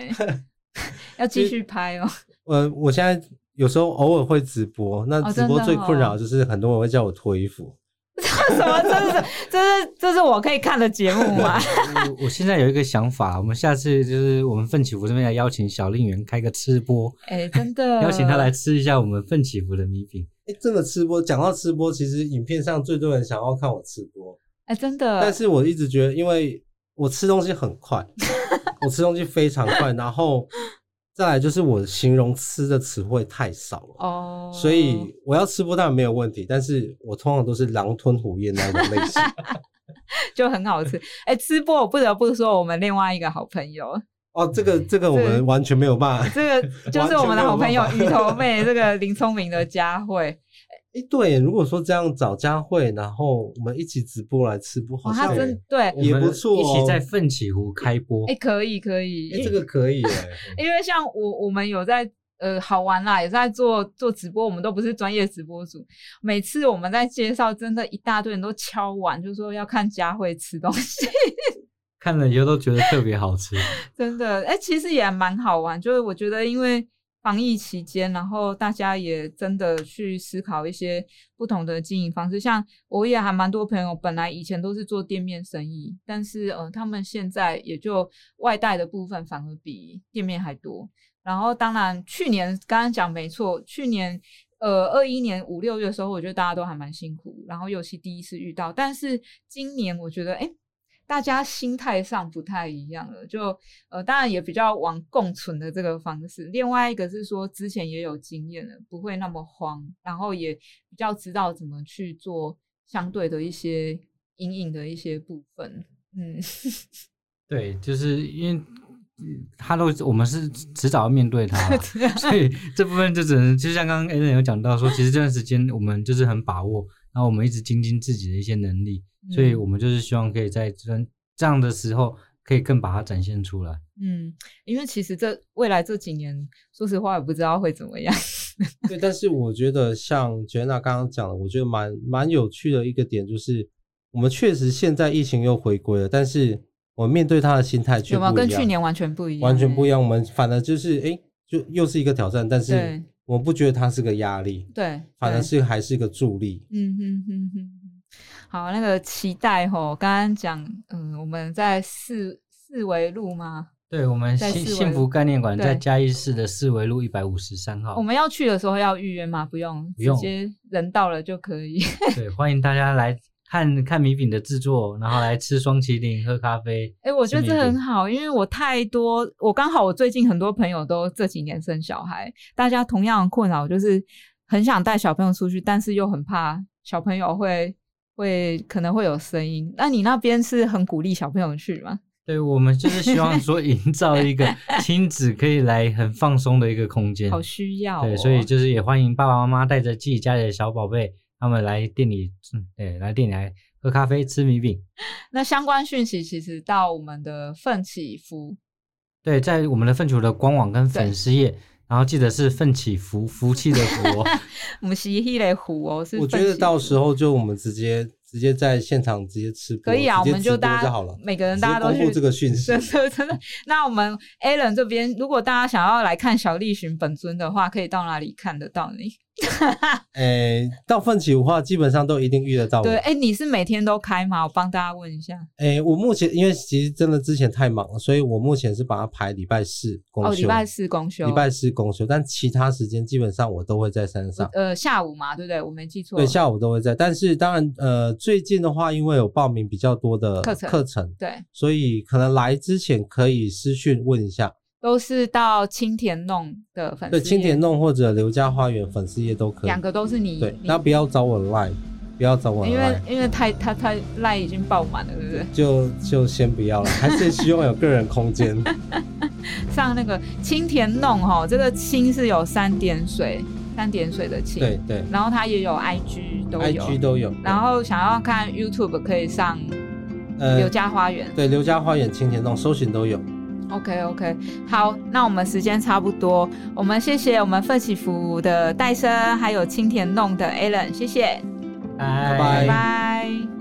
Speaker 1: 要继续拍哦。
Speaker 3: 呃，我现在有时候偶尔会直播，那
Speaker 1: 哦
Speaker 3: 直播最困扰
Speaker 1: 哦
Speaker 3: 就是很多人会叫我脱衣服。
Speaker 1: 什么？这是这是这是我可以看的节目吗？
Speaker 2: 我我现在有一个想法，我们下次就是我们奋起湖这边来邀请小令员开个吃播，
Speaker 1: 哎、真的
Speaker 2: 邀请他来吃一下我们奋起湖的米饼。
Speaker 3: 哎，这个吃播，讲到吃播，其实影片上最多人想要看我吃播，
Speaker 1: 哎、真的。
Speaker 3: 但是我一直觉得，因为我吃东西很快，我吃东西非常快，然后再来就是我形容吃的词汇太少了。
Speaker 1: 哦，
Speaker 3: 所以我要吃播当然没有问题，但是我通常都是狼吞虎咽那种类型。
Speaker 1: 就很好吃。哎、吃播我不得不说，我们另外一个好朋友，
Speaker 3: 哦，这个 这个我们完全没有办法。
Speaker 1: 这个就是我们的好朋友鱼头妹，这个林聪明的佳慧，
Speaker 3: 哎，对，如果说这样找佳慧，然后我们一起直播来吃播，好
Speaker 1: 他真对，
Speaker 3: 也不错哦
Speaker 2: 一起在奋起湖开播
Speaker 1: 哎、。可以可以，
Speaker 3: 哎这个可以耶。
Speaker 1: 因为 像我我们有在呃好玩啦，有在做做直播，我们都不是专业直播主。每次我们在介绍，真的一大堆人都敲碗，就说要看佳慧吃东西，
Speaker 2: 看了以后都觉得特别好吃。
Speaker 1: 真的，哎、其实也蛮好玩。就是我觉得，因为防疫期间，然后大家也真的去思考一些不同的经营方式。像我也还蛮多朋友，本来以前都是做店面生意，但是呃，他们现在也就外带的部分反而比店面还多。然后当然，去年刚刚讲没错，去年呃二一年五六月的时候，我觉得大家都还蛮辛苦，然后尤其第一次遇到，但是今年我觉得哎。大家心态上不太一样了，就呃，当然也比较往共存的这个方式。另外一个是说，之前也有经验了，不会那么慌，然后也比较知道怎么去做相对的一些阴影的一些部分。嗯，
Speaker 2: 对，就是因为嗯他都我们是迟早要面对他，所以这部分就只能就像刚刚 a n 有讲到说，其实这段时间我们就是很把握，然后我们一直精进自己的一些能力，所以
Speaker 1: 嗯
Speaker 2: 我们就是希望可以在这段这样的时候可以更把它展现出来。
Speaker 1: 嗯，因为其实这未来这几年，说实话也不知道会怎么样。
Speaker 3: 对，但是我觉得像 Jenna 刚刚讲的，我觉得蛮蛮有趣的一个点就是，我们确实现在疫情又回归了，但是我们面对它的心态却
Speaker 1: 有没有跟去年完全不一样？
Speaker 3: 完全不一样。我们反而就是哎，就又是一个挑战，但是我不觉得它是个压力，
Speaker 1: 对，
Speaker 3: 反而是还是一个助力。
Speaker 1: 嗯哼哼哼。好，那个期待吼，刚刚讲，嗯，我们在四四维路吗？
Speaker 2: 对，我们幸幸福概念馆在嘉义市的四维路一百五十三号。
Speaker 1: 我们要去的时候要预约吗？不用，
Speaker 2: 不用，
Speaker 1: 直接人到了就可以。
Speaker 2: 对，欢迎大家来看 看米饼的制作，然后来吃双麒麟，喝咖啡。
Speaker 1: 哎，我觉得这很好，因为我太多，我刚好我最近很多朋友都这几年生小孩，大家同样的困扰就是很想带小朋友出去，但是又很怕小朋友会会可能会有声音。那你那边是很鼓励小朋友去吗？
Speaker 2: 对，我们就是希望说营造一个 亲子可以来很放松的一个空间，
Speaker 1: 好需要。
Speaker 2: 对，所以就是也欢迎爸爸妈妈带着自己家里的小宝贝，他们来店里，对，来店里来喝咖啡、吃米饼。
Speaker 1: 那相关讯息其实到我们的奋起服，
Speaker 2: 对，在我们的奋起福的官网跟粉丝页，然后记得是奋起福，福气的福，
Speaker 1: 我们是一类福哦。是，
Speaker 3: 我觉得到时候就我们直接。直接在现场直接吃
Speaker 1: 可以啊，我们
Speaker 3: 就
Speaker 1: 大家每个人大家都去
Speaker 3: 这个讯息，
Speaker 1: 真的真的。那我们 Alan 这边，如果大家想要来看小栗旬本尊的话，可以到哪里看得到你？
Speaker 3: 诶，到奋起的话，基本上都一定遇得到。
Speaker 1: 对，哎，你是每天都开吗？我帮大家问一下。
Speaker 3: 诶，我目前因为其实真的之前太忙了，所以我目前是把它排礼拜四公休。哦，
Speaker 1: 礼拜四公休。
Speaker 3: 礼拜四公休，但其他时间基本上我都会在山上。
Speaker 1: 呃，下午嘛，对不对？我没记错。
Speaker 3: 对，下午都会在。但是当然，呃，最近的话，因为有报名比较多的课程，课程
Speaker 1: 对，
Speaker 3: 所以可能来之前可以私讯问一下。
Speaker 1: 都是到青田弄的粉丝
Speaker 3: 对青田弄或者刘家花园粉丝页都可以，
Speaker 1: 两个都是你
Speaker 3: 对，那不要找我赖，不要找我赖，
Speaker 1: 因为因为太他他赖已经爆满了，对不对？
Speaker 3: 就就先不要了，还是希望有个人空间。
Speaker 1: 上那个青田弄哈，这个青是有三点水，三点水的青，
Speaker 3: 对对。
Speaker 1: 然后它也有 IG 都有
Speaker 3: ，IG 都有。
Speaker 1: 然后想要看 YouTube 可以上呃刘家花园，
Speaker 3: 对刘家花园青田弄搜寻都有。
Speaker 1: OK OK，好，那我们时间差不多，我们谢谢我们奋起服务的戴森，还有青田弄的 Alan，谢谢，
Speaker 3: 拜拜。